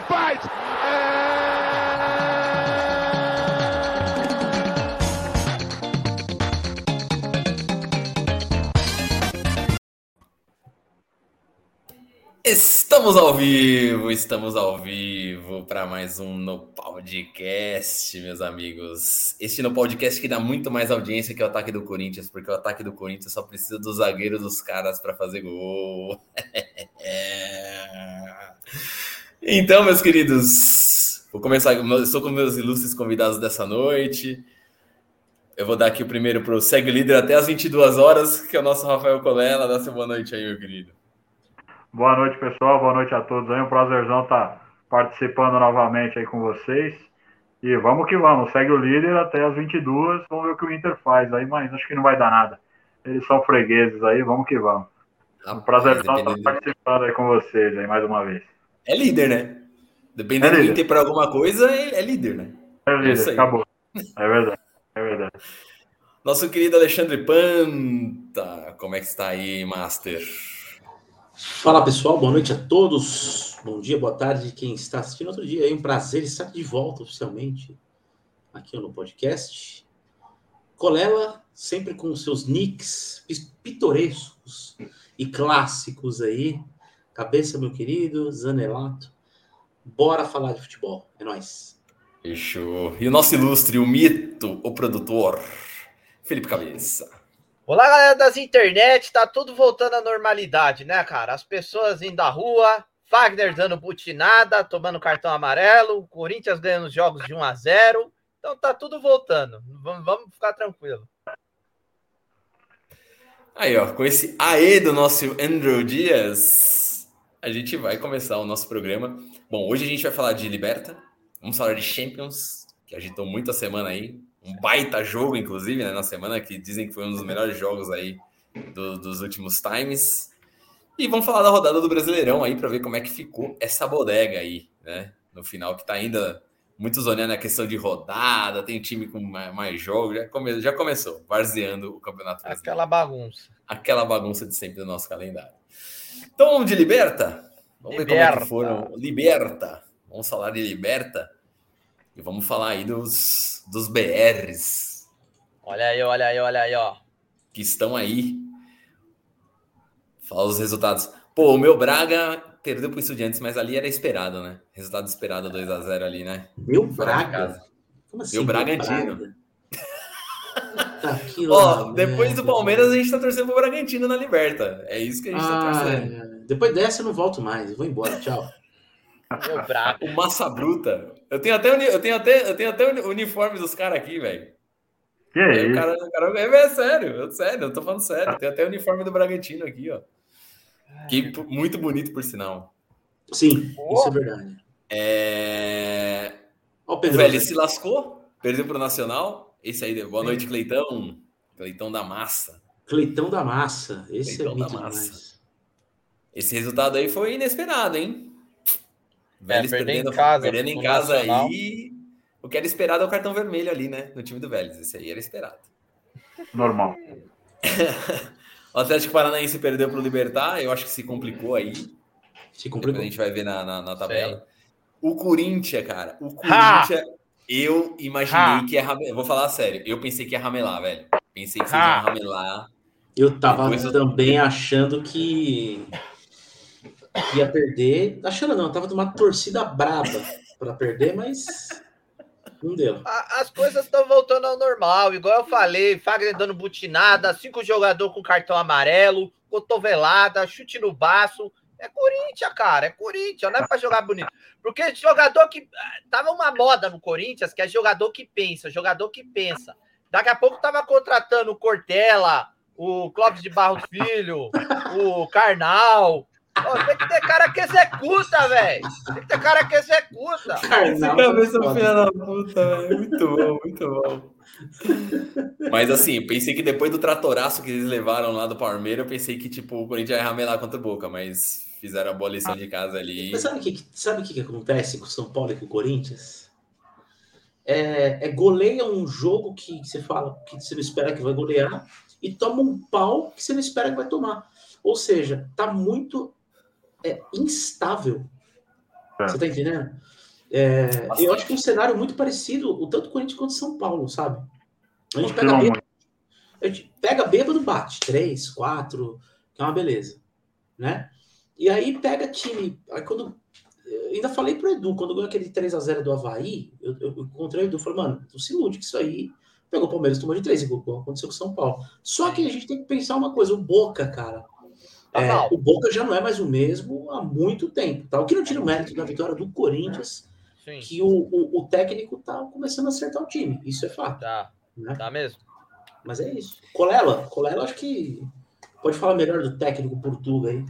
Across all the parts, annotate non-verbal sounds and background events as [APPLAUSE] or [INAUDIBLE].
Ronaldo faz. Estamos ao vivo, estamos ao vivo para mais um no podcast, meus amigos. Este no podcast que dá muito mais audiência que o ataque do Corinthians, porque o ataque do Corinthians só precisa do zagueiro dos caras para fazer gol. [LAUGHS] então, meus queridos, vou começar. Estou com meus ilustres convidados dessa noite. Eu vou dar aqui o primeiro para o Segue Líder até as 22 horas, que é o nosso Rafael Colela. Dá seu boa noite aí, meu querido. Boa noite, pessoal. Boa noite a todos. É um prazerzão estar participando novamente aí com vocês. E vamos que vamos. Segue o líder até as 22. Vamos ver o que o Inter faz aí, mas acho que não vai dar nada. Eles são fregueses aí. Vamos que vamos. Um prazerzão estar participando aí com vocês aí mais uma vez. É líder, né? Dependendo é do Inter para alguma coisa, é líder, né? É líder, é acabou. É verdade. É verdade. [LAUGHS] Nosso querido Alexandre Panta, como é que está aí, Master? Fala pessoal, boa noite a todos. Bom dia, boa tarde, quem está assistindo outro dia. É um prazer estar de volta oficialmente aqui no podcast. Colela, sempre com seus nicks pitorescos e clássicos aí. Cabeça, meu querido, Zanelato. Bora falar de futebol, é nóis. Fechou. E o nosso ilustre, o mito, o produtor, Felipe Cabeça. Olá, galera das internet, tá tudo voltando à normalidade, né, cara? As pessoas indo à rua, Fagner dando butinada, tomando cartão amarelo, Corinthians ganhando os jogos de 1 a 0 Então tá tudo voltando. Vamos, vamos ficar tranquilo. Aí, ó, com esse AE do nosso Andrew Dias, a gente vai começar o nosso programa. Bom, hoje a gente vai falar de Liberta, vamos falar de Champions, que agitou muito a semana aí um baita jogo, inclusive, né, na semana, que dizem que foi um dos melhores jogos aí do, dos últimos times. E vamos falar da rodada do Brasileirão aí para ver como é que ficou essa bodega aí, né? No final, que tá ainda muitos olhando a questão de rodada, tem time com mais, mais jogos, já, come, já começou, varzeando o Campeonato Brasileiro. Aquela bagunça. Aquela bagunça de sempre do nosso calendário. Então vamos de Liberta? Vamos liberta. ver como é que foram. Liberta. Vamos falar de Liberta. E vamos falar aí dos, dos BRs. Olha aí, olha aí, olha aí, ó. Que estão aí. Fala os resultados. Pô, o meu Braga perdeu para o Estudiantes, mas ali era esperado, né? Resultado esperado 2 a 0 ali, né? Meu Braga? Como assim? Meu Bragantino. Tá Ó, depois do Palmeiras a gente tá torcendo pro Bragantino na Liberta. É isso que a gente tá ah, tá torcendo. Depois dessa eu não volto mais. Eu vou embora. Tchau. O Massa Bruta. Eu tenho até, eu tenho até, eu tenho até o uniforme dos caras aqui, velho. Que é isso? Cara, o cara, é, é sério, é sério, eu tô falando sério. Tem até o uniforme do Bragantino aqui, ó. Que, muito bonito, por sinal. Sim, oh. isso é verdade. É... o velho se lascou, perdeu pro Nacional. Esse aí, boa noite, Cleitão. Cleitão da Massa. Cleitão da Massa, esse Cleitão é muito da Massa. Esse resultado aí foi inesperado, hein? Vélez é, perdendo em casa, perdendo em casa aí. O que era esperado é o cartão vermelho ali, né? No time do Vélez. Esse aí era esperado. Normal. [LAUGHS] o Atlético Paranaense perdeu para o Libertar. Eu acho que se complicou aí. Se complicou. Depois a gente vai ver na, na, na tabela. Sei. O Corinthians, cara. O Corinthians, ha! Eu imaginei ha! que ia ramelar. Vou falar sério. Eu pensei que ia ramelar, velho. Pensei que vocês iam ramelar. Eu tava Depois também eu... achando que ia perder. Achando não, tava de uma torcida braba para perder, mas não deu. As coisas estão voltando ao normal, igual eu falei, Fagner dando butinada, cinco jogadores com cartão amarelo, cotovelada, chute no baço. É Corinthians, cara, é Corinthians, não é para jogar bonito. Porque jogador que. Tava uma moda no Corinthians, que é jogador que pensa, jogador que pensa. Daqui a pouco tava contratando o Cortella, o Clóvis de Barros Filho, o Karnal, Oh, tem que ter cara que executa, velho. Tem que ter cara que executa. Esse cabeça do filho da puta, velho. Muito bom, muito bom. Mas assim, pensei que depois do tratoraço que eles levaram lá do Palmeiras, eu pensei que tipo, o Corinthians ia ramelar contra o Boca, mas fizeram a boa lição de casa ali. Mas sabe o que, sabe o que, que acontece com o São Paulo e com o Corinthians? É, é goleia um jogo que você fala que você não espera que vai golear e toma um pau que você não espera que vai tomar. Ou seja, tá muito é instável. É. Você tá entendendo? É, eu acho que é um cenário muito parecido, o tanto Corinthians quanto São Paulo, sabe? A gente pega bêbado, a gente pega bêbado, bate três, quatro, que é uma beleza, né? E aí pega time. Aí quando. ainda falei pro Edu, quando ganhou aquele 3x0 do Havaí, eu, eu encontrei o Edu e falei, mano, não se ilude que isso aí. Pegou o Palmeiras, tomou de 3, igual aconteceu com o São Paulo. Só que a gente tem que pensar uma coisa: o Boca, cara. Tá é, o Boca já não é mais o mesmo há muito tempo. Tá? O que não tira o mérito da vitória do Corinthians Sim. que o, o, o, técnico tá começando a acertar o time. Isso é fato. Tá, né? tá mesmo. Mas é isso. Colela, Colela, acho que pode falar melhor do técnico Portuga aí.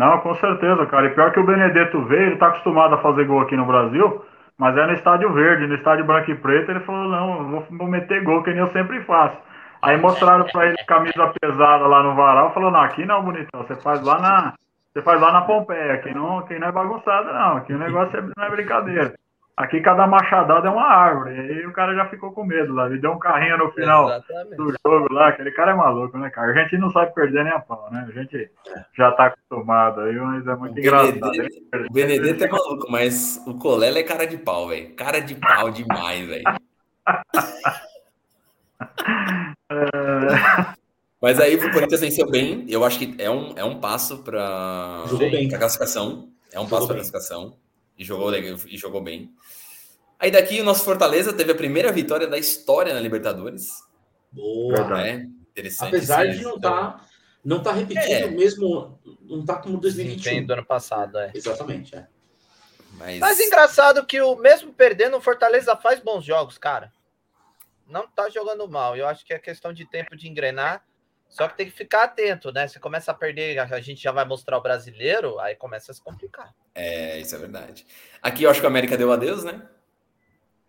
Não, com certeza, cara. E pior que o Benedetto veio, ele tá acostumado a fazer gol aqui no Brasil, mas é no estádio verde, no estádio branco e preto, ele falou, não, vou, meter gol, que nem eu sempre faço. Aí mostraram para ele camisa pesada lá no varal, falou, não, aqui não, bonitão, você faz lá na, você faz lá na Pompeia, aqui não, aqui não é bagunçado, não. Aqui o negócio é, não é brincadeira. Aqui cada machadada é uma árvore. E aí o cara já ficou com medo lá. Ele deu um carrinho no final Exatamente. do jogo lá. Aquele cara é maluco, né, cara? A gente não sabe perder nem a pau, né? A gente já tá acostumado aí, mas é muito o engraçado. Benedetto, o Benedetto é maluco, mas o Colela é cara de pau, velho. Cara de pau demais, velho. é... [LAUGHS] Mas aí o Corinthians venceu bem. Eu acho que é um, é um passo para a classificação. É um jogou passo para a classificação. E jogou, e jogou bem. Aí daqui o nosso Fortaleza teve a primeira vitória da história na Libertadores. Boa. Né? Interessante. Apesar de não estar tá, não tá repetindo é. o mesmo. Não tá como 2021. do ano passado, é. Exatamente, é. Mas... Mas engraçado que o mesmo perdendo, o Fortaleza faz bons jogos, cara. Não tá jogando mal. Eu acho que é questão de tempo de engrenar. Só que tem que ficar atento, né? Você começa a perder, a gente já vai mostrar o brasileiro, aí começa a se complicar. É, isso é verdade. Aqui eu acho que a América deu adeus, né?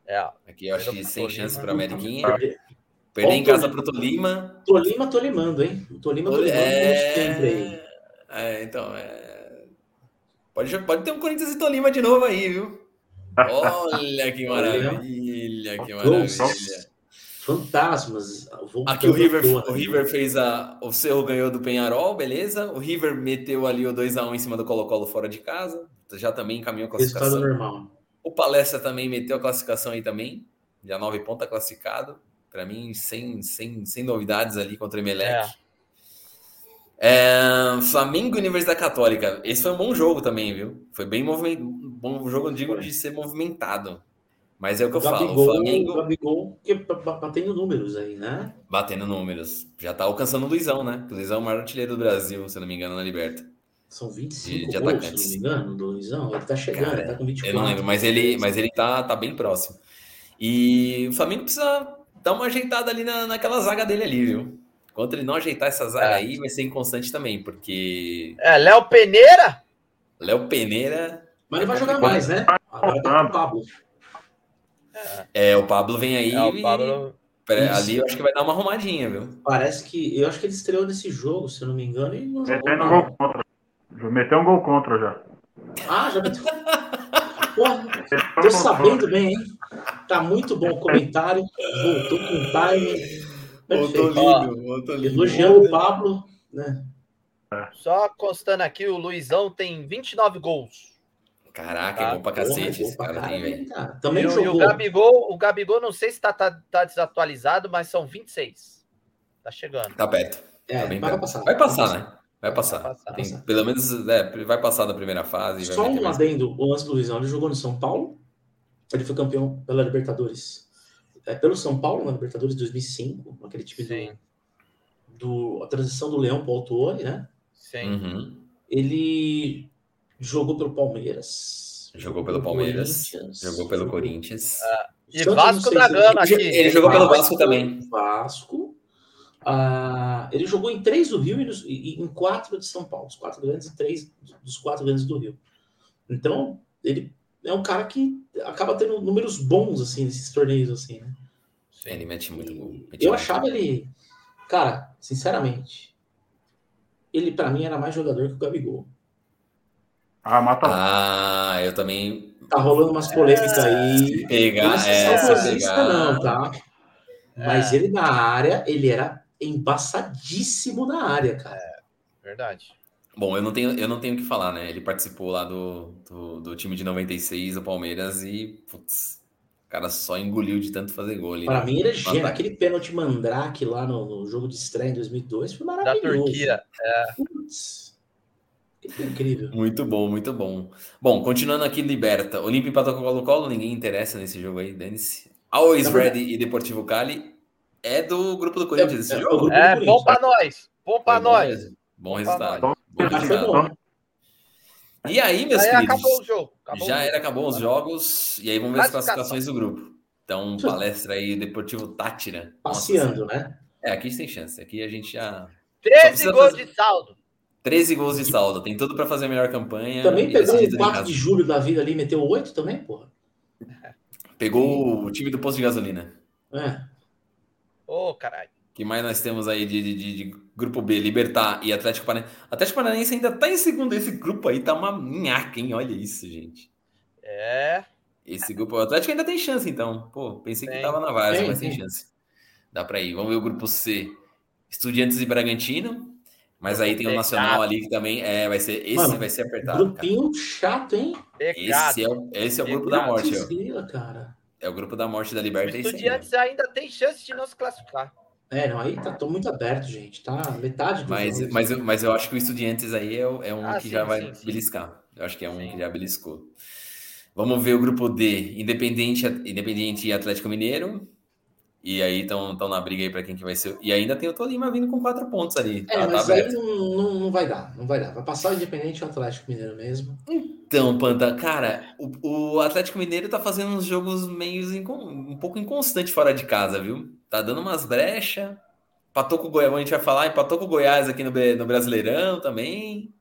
É. Aqui eu acho que sem chance para a Ameriquinha. Perder em casa para o Tolima. Tolima, Tolimando, hein? Tolima, Tolimando é... aí. É, então, é... Pode, pode ter um Corinthians e Tolima de novo aí, viu? [LAUGHS] Olha que maravilha, que maravilha. Fantasmas. Aqui o River, o River fez a. O Cerro ganhou do Penharol, beleza. O River meteu ali o 2x1 em cima do Colo-Colo fora de casa. Já também encaminhou a classificação. normal. O Palestra também meteu a classificação aí também. Já nove pontos classificado. Para mim, sem, sem, sem novidades ali contra o Emelec. É. É, Flamengo e Universidade Católica. Esse foi um bom jogo também, viu? Foi bem movimentado. Bom jogo, digo, de ser movimentado. Mas é o que eu Gabigol, falo. O Flamengo. Gabigol batendo números aí, né? Batendo números. Já tá alcançando o Luizão, né? O Luizão é o maior artilheiro do Brasil, se eu não me engano, na Liberta. São 25 de, de gols, atacantes. se não me engano, do Luizão. Ele tá chegando, Cara, ele tá com 24. Eu não lembro, mas ele, mas ele tá, tá bem próximo. E o Flamengo precisa dar uma ajeitada ali na, naquela zaga dele ali, viu? Enquanto ele não ajeitar essa zaga é. aí, vai ser inconstante também, porque. É, Léo Peneira? Léo Peneira. Mas ele vai jogar mais, né? Agora tá com o Pablo. É, o Pablo vem aí. É, o Pablo... Ali eu acho que vai dar uma arrumadinha, viu? Parece que. Eu acho que ele estreou nesse jogo, se eu não me engano, e não jogou. Meteu um gol contra. Meteu um gol contra já. Ah, já meteu. Porra, tô sabendo bem, hein? Tá muito bom o comentário. Voltou com o time. Voltou lindo, voltou lindo. Elogiando o Pablo, né? Só constando aqui, o Luizão tem 29 gols. Caraca, tá, é bom pra cacete esse cara aí, velho. Também e, jogou. E o Gabigol, o Gabigol, não sei se tá, tá, tá, desatualizado, mas são 26. Tá chegando. Tá perto. É, tá vai, passar. vai passar. né? Vai passar. Vai passar. Tem, pelo menos é, vai passar da primeira fase. Só um adendo, o lance do Luizão, ele jogou no São Paulo, ele foi campeão pela Libertadores. É, pelo São Paulo, na Libertadores 2005, aquele time Sim. do, do a transição do Leão para o Autuori, né? Sim. Uhum. Ele Jogou pelo Palmeiras. Jogou pelo Palmeiras. Jogou pelo Corinthians. Uh, e Vasco da Gama aqui. Ele jogou pelo Vasco também. Vasco. Uh, ele jogou em três do Rio e, nos, e, em quatro de São Paulo. Os quatro grandes e três dos quatro grandes do Rio. Então, ele é um cara que acaba tendo números bons, assim, nesses torneios, assim, né? Sim, ele mete muito gol. Eu achava ele... Cara, sinceramente, ele para mim era mais jogador que o Gabigol. Ah, mata. Ah, eu também. Tá rolando umas polêmicas é, aí. Pegar, é, se pegar... não, tá? É. Mas ele na área, ele era embaçadíssimo na área, cara. É, verdade. Bom, eu não tenho eu não tenho o que falar, né? Ele participou lá do, do, do time de 96, o Palmeiras, e putz, o cara só engoliu de tanto fazer gol ali. Para né? mim, ele é gênio. Aquele pênalti mandrake lá no, no jogo de estreia em 2002 foi Da maravilhoso. Turquia. Putz, que incrível. Muito bom, muito bom. Bom, continuando aqui, Liberta. Olímpia empatou com o Colo-Colo, ninguém interessa nesse jogo aí, dane-se. Always verdade- Ready e Deportivo Cali é do grupo do Corinthians esse É, é jogo? grupo É, do bom pra nós. Bom pra bom nós. Bom Bom resultado. Bom resultado. E aí, meus Aí queridos, acabou o jogo. Acabou já era, acabou os jogos, e aí vamos ver as classificações do grupo. Então, palestra aí, Deportivo Tátira. Nossa Passeando, Senhora. né? É, aqui tem chance. Aqui a gente já. 13 precisa gols fazer- de saldo. 13 gols de saldo, tem tudo pra fazer a melhor campanha. Também pegou o em 4 casa. de julho da vida ali, meteu 8 também, porra. [LAUGHS] Pegou o time do posto de gasolina. É. Ô, caralho. que mais nós temos aí de, de- de- de grupo B, Libertar e Atlético Paranaense. Atlético Paranaense ainda tá em segundo. Esse grupo aí tá uma minhaca, hein? Olha isso, gente. É. Esse grupo. O Atlético ainda tem chance, então. Pô, pensei que Tem. tava na Tem, mas tem tem. chance. Dá pra ir. Vamos ver o grupo C. Estudiantes e Bragantino. Mas aí tem o Pecado. Nacional ali que também é, vai ser. Esse Mano, vai ser apertado. cara. Grupinho chato, hein? Pecado. Esse é o, esse é o grupo da morte, cara. É o grupo da morte da O Liberta. é ó. Estudiantes ainda tem chance de não se classificar. É, não, aí tá tô muito aberto, gente. Tá metade do Mas, jogo. mas, eu- mas eu acho que o Estudiantes aí é, é um Ah, que sim, já vai sim, sim. beliscar. Eu acho que é um Sim. que já beliscou. Vamos ver o grupo D, Independente, Independente e Atlético Mineiro. E aí estão na briga aí para quem que vai ser. E ainda tem o Tolima vindo com quatro pontos ali. É, Tá, tá mas aí aberto. não, não, não vai dar, não vai dar. Vai passar o Independente e o Atlético Mineiro mesmo. Então, Panta, cara, o, o Atlético Mineiro tá fazendo uns jogos meio um pouco inconstante fora de casa, viu? Tá dando umas brechas. Empatou com o Goiás, a gente vai falar, empatou com o Goiás aqui no, no Brasileirão também.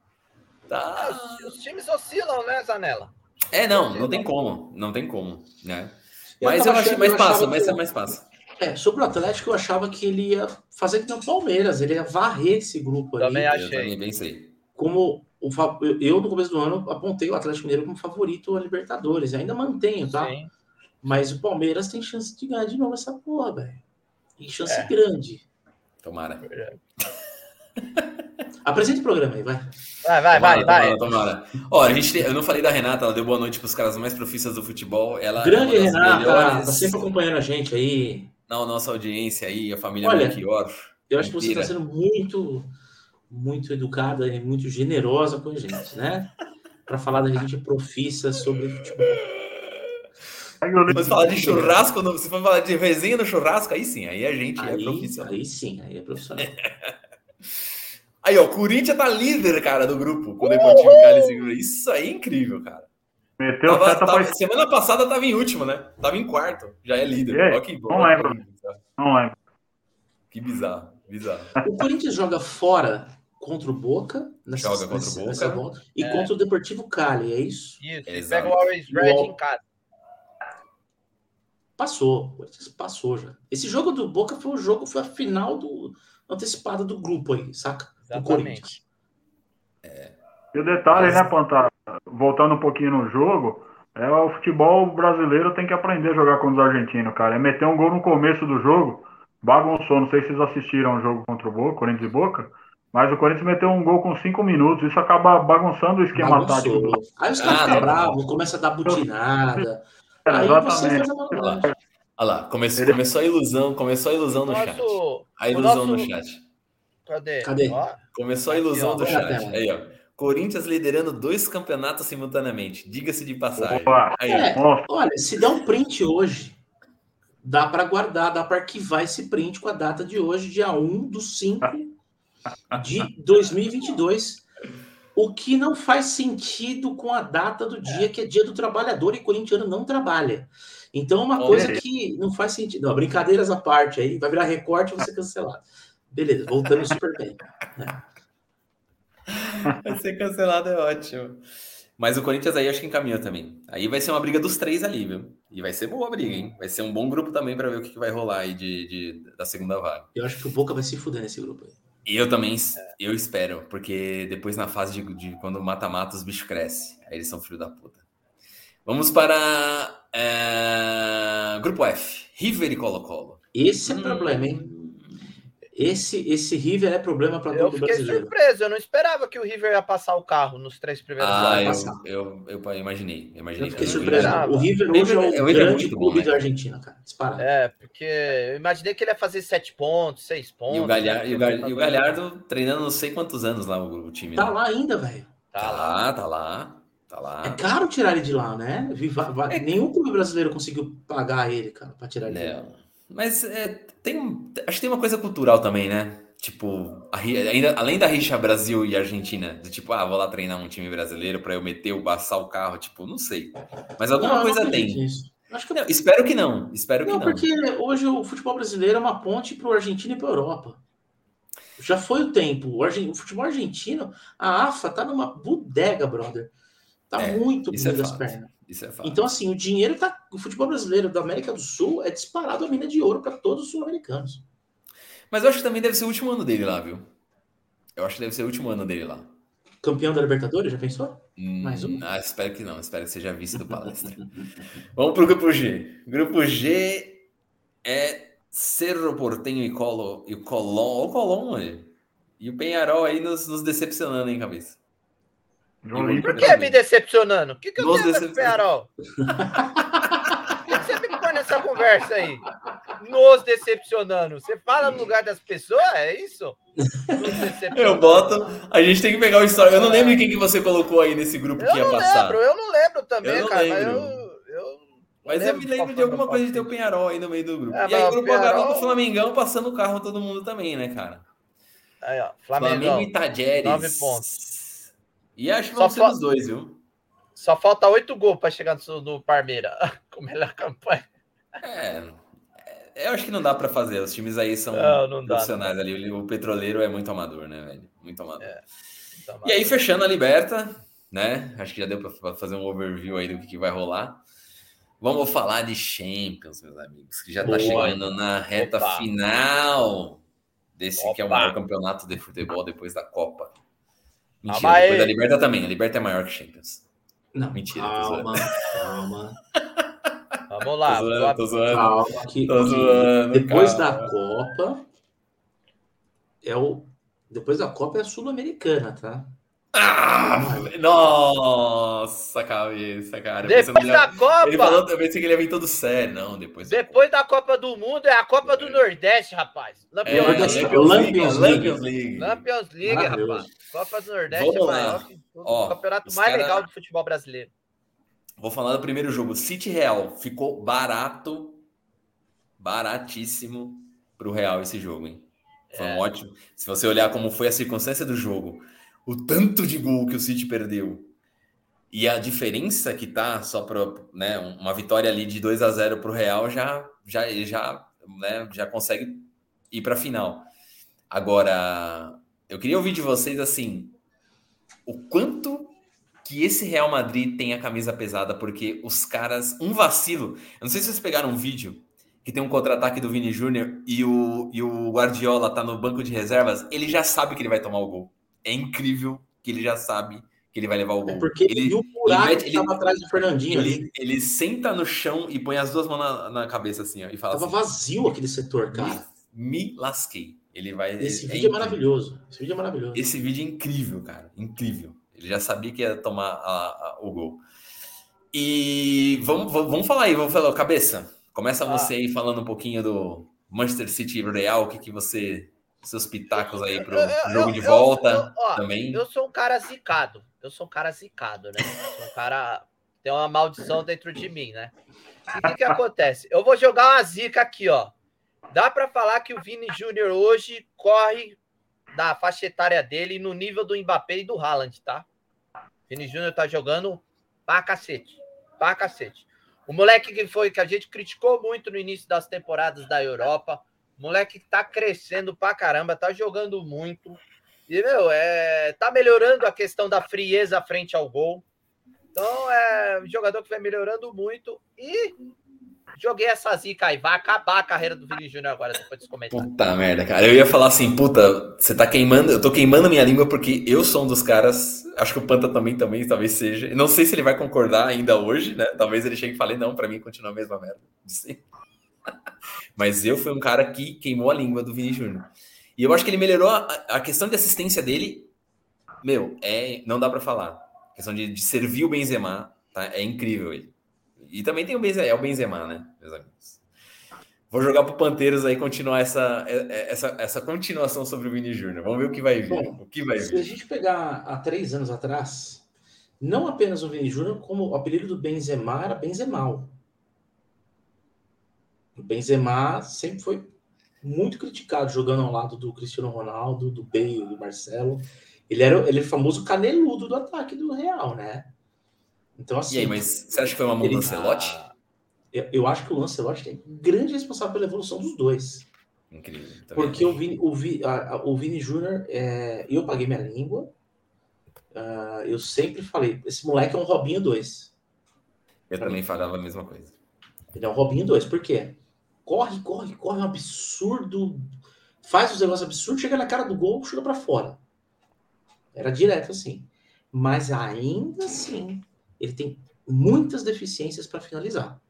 Tá. Ah, Os, times oscilam, né, Zanella? É, não, não tem como, não tem como, né? Eu Mas eu, achando- mais eu passa, achava mas que- é mais passa. É, sobre o Atlético, eu achava que ele ia fazer que nem o Palmeiras, ele ia varrer esse grupo aí. Também Eu achei. também pensei. Como o, eu- no começo do ano, apontei o Atlético Mineiro como favorito a Libertadores. Ainda mantenho, tá? Sim. Mas o Palmeiras tem chance de ganhar de novo essa porra, velho. Tem chance É. grande. Tomara. Apresenta o programa aí, vai. Vai, vai, vai, Tomara, vai. tomara, tomara. Ó, a gente tem- eu não falei da Renata, ela deu boa noite pros caras mais profissionais do futebol. Ela Grande é Renata, melhores tá sempre acompanhando a gente aí. Na nossa audiência aí, a família Olha, Melchior. Eu acho que você está sendo muito, muito educada e muito generosa com a gente, né? [LAUGHS] Para falar da gente profissa sobre futebol. For falar de churrasco, se for falar de resenha no churrasco, aí sim, aí a gente é Aí, profissional. aí sim, aí é profissional. [LAUGHS] Aí, ó, o Corinthians tá líder, cara, do grupo, com o Deportivo Cali. Isso aí é incrível, cara. Meteu Tava- seta tava- pra semana passada tava em último, né? Tava em quarto, já é líder. Aí? Ó, que bom. Não lembro. Não lembro. Que bizarro, bizarro. [LAUGHS] O Corinthians joga fora contra o Boca, nessa, Joga contra o nessa- Boca. nessa volta, e É. contra o Deportivo Cali, é isso? Isso, Exato. pega o Always Red em casa. Passou, o Corinthians passou já. Esse jogo do Boca foi o jogo, foi a final do antecipada do grupo aí, saca? Do Exatamente. Corinthians. E o detalhe, né, Panta? Voltando um pouquinho no jogo, é o futebol brasileiro tem que aprender a jogar contra os argentinos, cara. É meter um gol no começo do jogo, bagunçou. Não sei se vocês assistiram o jogo contra o Boca, Corinthians e Boca, mas o Corinthians meteu um gol com cinco minutos. Isso acaba bagunçando o esquema tático do. Bagunçou. Aí os Ah, caras ficam não. bravos, começa a dar butinada. É, Aí você exatamente. faz a maldade. Olha lá, começou, começou a ilusão, começou a ilusão no chat. A ilusão no chat. Cadê? Cadê? Ó, Começou a Aqui, ilusão ó. do Olha chat. Aí, ó. Corinthians liderando dois campeonatos simultaneamente. Diga-se de passagem. É. Olha, se der um print hoje, dá para guardar, dá para arquivar esse print com a data de hoje, dia 1 do 5 de 2022. O que não faz sentido com a data do dia, que é dia do trabalhador e corintiano não trabalha. Então, é uma coisa que não faz sentido. Não, brincadeiras à parte aí, vai virar recorte e vai ser cancelado. Beleza, voltando super bem. Vai [LAUGHS] ser cancelado, é ótimo. Mas o Corinthians aí acho que encaminhou também. Aí vai ser uma briga dos três ali, viu? E vai ser boa a briga, hein? Vai ser um bom grupo também para ver o que, que vai rolar aí de, de- da segunda vaga. Eu acho que o Boca vai se fuder nesse grupo aí. E eu também, eu espero, porque depois na fase de, de quando mata-mata os bichos crescem. Aí eles são filho da puta. Vamos para é, Grupo F. River e Colo-Colo. Esse é o Hum. problema, hein? Esse, esse River é problema para Eu todo fiquei brasileiro. surpreso, eu não esperava que o River ia passar o carro nos três primeiros Ah, eu, jogos. passar. eu, eu, eu imaginei. Eu imaginei Eu fiquei que surpreso. O River hoje é River- o o River é grande muito bom, clube né? da Argentina, cara. Disparado. É, porque eu imaginei que ele ia fazer sete pontos, seis pontos. E o, Galhar, né? e, o e o Galhardo treinando não sei quantos anos lá o, o time. Tá né? lá ainda, velho. Tá Tá lá. lá, tá lá. Tá lá. É caro tirar ele de lá, né? [LAUGHS] Nenhum clube brasileiro conseguiu pagar ele, cara, pra tirar ele de É, lá. Mas é, tem, acho que tem uma coisa cultural também, né? Tipo, a ainda, além da rixa Brasil e Argentina, de tipo, ah, vou lá treinar um time brasileiro pra eu meter o baçar o carro, tipo, não sei. Mas alguma Não, não coisa acredito tem. nisso. Acho que Não, espero que não. Espero que Não, não. porque hoje o futebol brasileiro é uma ponte para o Argentina e para a Europa. Já foi o tempo. O, o futebol argentino, a AFA tá numa bodega, brother. Tá É, muito isso é ruim das fato. pernas. Isso é fato. Então, assim, o dinheiro tá. O futebol brasileiro da América do Sul é disparado a mina de ouro para todos os sul-americanos. Mas eu acho que também deve ser o último ano dele lá, viu? Eu acho que deve ser o último ano dele lá. Campeão da Libertadores, já pensou? Hum, Mais um? Ah, espero que não. Espero que seja vice do palestra. [LAUGHS] Vamos pro grupo G. Grupo G é Cerro Portenho e Colo e o Colón. O Colón, mano. E o Penharol aí nos, nos decepcionando, hein, cabeça? Olímpia Por que me decepcionando? O que, que eu Nos tenho com o. Penharol? [LAUGHS] Por que que você me põe nessa conversa aí? Nos decepcionando. Você fala no lugar das pessoas? É isso? Eu boto. A gente tem que pegar o histórico. Eu não lembro quem que você colocou aí nesse grupo Eu que ia não passar. lembro, eu não lembro também, Eu não cara. lembro. Mas eu. eu não Mas eu me lembro de alguma coisa de ter o. Penharol aí no meio do grupo. É, e aí o grupo Penharol- com o Flamengão passando o carro todo mundo também, né, cara? Aí, ó, Flamengo Flamengo. e Tajeres. nove pontos. E acho que vão ser os dois, viu? Só falta oito gols para chegar no, no Parmeira. [LAUGHS] Com melhor campanha. É, é, eu acho que não dá pra fazer. Os times aí são Não, não dá, profissionais ali. O petroleiro é muito amador, né, velho? Muito amador. Então, E aí, fechando a Liberta, né? Acho que já deu pra fazer um overview aí do que, que vai rolar. Vamos falar de Champions, meus amigos, que já tá Boa. chegando na reta Opa. final desse que é o Opa. maior campeonato de futebol depois da Copa. Mentira, Calma depois da Liberta também. A Liberta é maior que Champions. Não, Mentira, calma, calma, [LAUGHS] Vamos lá. tô zoando, tô zoando. calma. Que, Tô zoando, depois calma. da Copa é o depois da Copa é a Sul-Americana, tá? Ah, nossa, cabeça, cara. Depois da Copa. Ele falou, eu pensei que ele ia vir todo sério. Não, depois. Depois da Copa do Mundo é a Copa do Nordeste, rapaz. É, Lampions Nordeste, League. Lampions League. Lampions League. Lampions League, Maravilhoso. rapaz. Copa do Nordeste Vamos é lá. maior que tudo. Ó, o campeonato mais cara- legal do futebol brasileiro. Vou falar do primeiro jogo. City Real. Ficou barato. Baratíssimo pro Real esse jogo, hein? Foi um É. ótimo. Se você olhar como foi a circunstância do jogo, o tanto de gol que o City perdeu e a diferença que tá só para né, uma vitória ali de 2 a 0 pro Real já já já, né, já consegue ir para final. Agora, eu queria ouvir de vocês assim, o quanto que esse Real Madrid tem a camisa pesada, porque os caras, um vacilo. Eu não sei se vocês pegaram um vídeo que tem um contra-ataque do Vini Júnior e o, e o Guardiola tá no banco de reservas, ele já sabe que ele vai tomar o gol. É incrível que ele já sabe que ele vai levar o gol. É porque ele, viu o buraco mete- que tava atrás do Fernandinho ele, ele senta no chão e põe as duas mãos na, na cabeça assim, ó, e fala Tava assim, vazio aquele setor, cara. me, me lasquei. Ele vai. Esse é vídeo é maravilhoso. Esse vídeo é maravilhoso. Esse vídeo é incrível, cara. Incrível. Ele já sabia que ia tomar a- a- o gol. E vamos, vamos vamos falar aí, vamos falar. Cabeça, começa Ah. você aí falando um pouquinho do Manchester City Real, o que, que você. Seus pitacos aí pro Eu- eu- jogo eu- de volta eu- ó, também. Eu sou um cara zicado. Eu sou um cara zicado, né? Sou um cara. Tem uma maldição dentro de mim, né? E o que, que acontece? Eu vou jogar uma zica aqui, ó. Dá pra falar que o Vini Júnior hoje corre da faixa etária dele no nível do Mbappé e do Haaland, tá? Vini Júnior tá jogando pra cacete. Pra cacete. O moleque que foi que a gente criticou muito no início das temporadas da Europa. Moleque que tá crescendo pra caramba, tá jogando muito. E, meu, é, tá melhorando a questão da frieza frente ao gol. Então, é um jogador que vai melhorando muito. E joguei essa zica aí. Vai acabar a carreira do Vini Júnior agora, depois desse comentário. Puta merda, cara. Eu ia falar assim, puta, você tá queimando, eu tô queimando minha língua porque eu sou um dos caras, acho que o Panta também, também, talvez seja. Não sei se ele vai concordar ainda hoje, né? Talvez ele chegue e fale, não, pra mim continua a mesma merda. sempre. Mas eu fui um cara que queimou a língua do Vini Júnior. E eu acho que ele melhorou a, a questão de assistência dele. Meu, é, não dá para falar. A questão de, de, servir o Benzema, tá? É incrível ele. E também tem o Benzema, é o Benzema, né, meus amigos? Vou jogar pro Panteiros aí continuar essa, é, é, essa, essa continuação sobre o Vini Júnior. Vamos ver o que vai vir. Bom, o que vai se vir. a gente pegar há três anos atrás, não apenas o Vini Júnior, como o apelido do Benzema era Benzemal. O Benzema sempre foi muito criticado jogando ao lado do Cristiano Ronaldo, do Bale, do Marcelo. Ele era ele é o famoso caneludo do ataque do Real, né? Então assim. E aí, mas você acha que foi uma mão do Ancelotti? Ah, eu, eu acho que o Lancelotti tem grande responsável pela evolução dos dois. Incrível. Porque o Vini, o Vini, a, o Vini Júnior, é, eu paguei minha língua. Uh, eu sempre falei, esse moleque é um Robinho 2. Eu também falava a mesma coisa. Ele é um Robinho 2, por quê? Corre, corre, corre, é um absurdo. Faz os negócios absurdos, chega na cara do gol, chuta para fora. Era direto assim. Mas ainda assim, ele tem muitas deficiências para finalizar.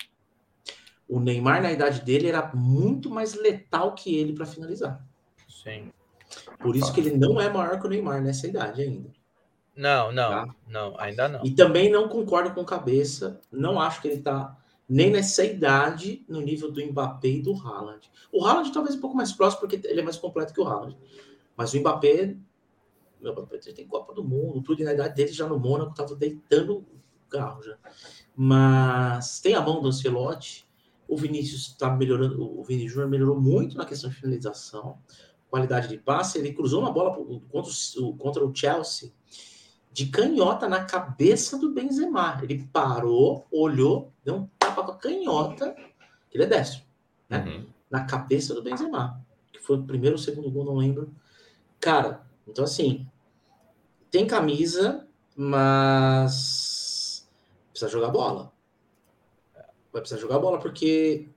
O Neymar, na idade dele, era muito mais letal que ele para finalizar. Sim. Por isso que ele não é maior que o Neymar nessa idade ainda. Não, não, tá? não, ainda não. E também não concordo com cabeça. Não acho que ele está nem nessa idade no nível do Mbappé e do Haaland. O Haaland talvez um pouco mais próximo, porque ele é mais completo que o Haaland. Mas o Mbappé, meu Mbappé tem Copa do Mundo, tudo, e na idade dele já no Mônaco estava deitando o carro já. Mas tem a mão do Ancelotti, o Vinícius está melhorando, o Vini Júnior melhorou muito na questão de finalização, qualidade de passe. Ele cruzou uma bola contra o, contra o Chelsea de canhota na cabeça do Benzema. Ele parou, olhou, deu um tapa com a canhota, ele é destro, né? Uhum. Na cabeça do Benzema, que foi o primeiro ou segundo gol, não lembro. Cara, então assim, tem camisa, mas precisa jogar bola vai precisar jogar bola, porque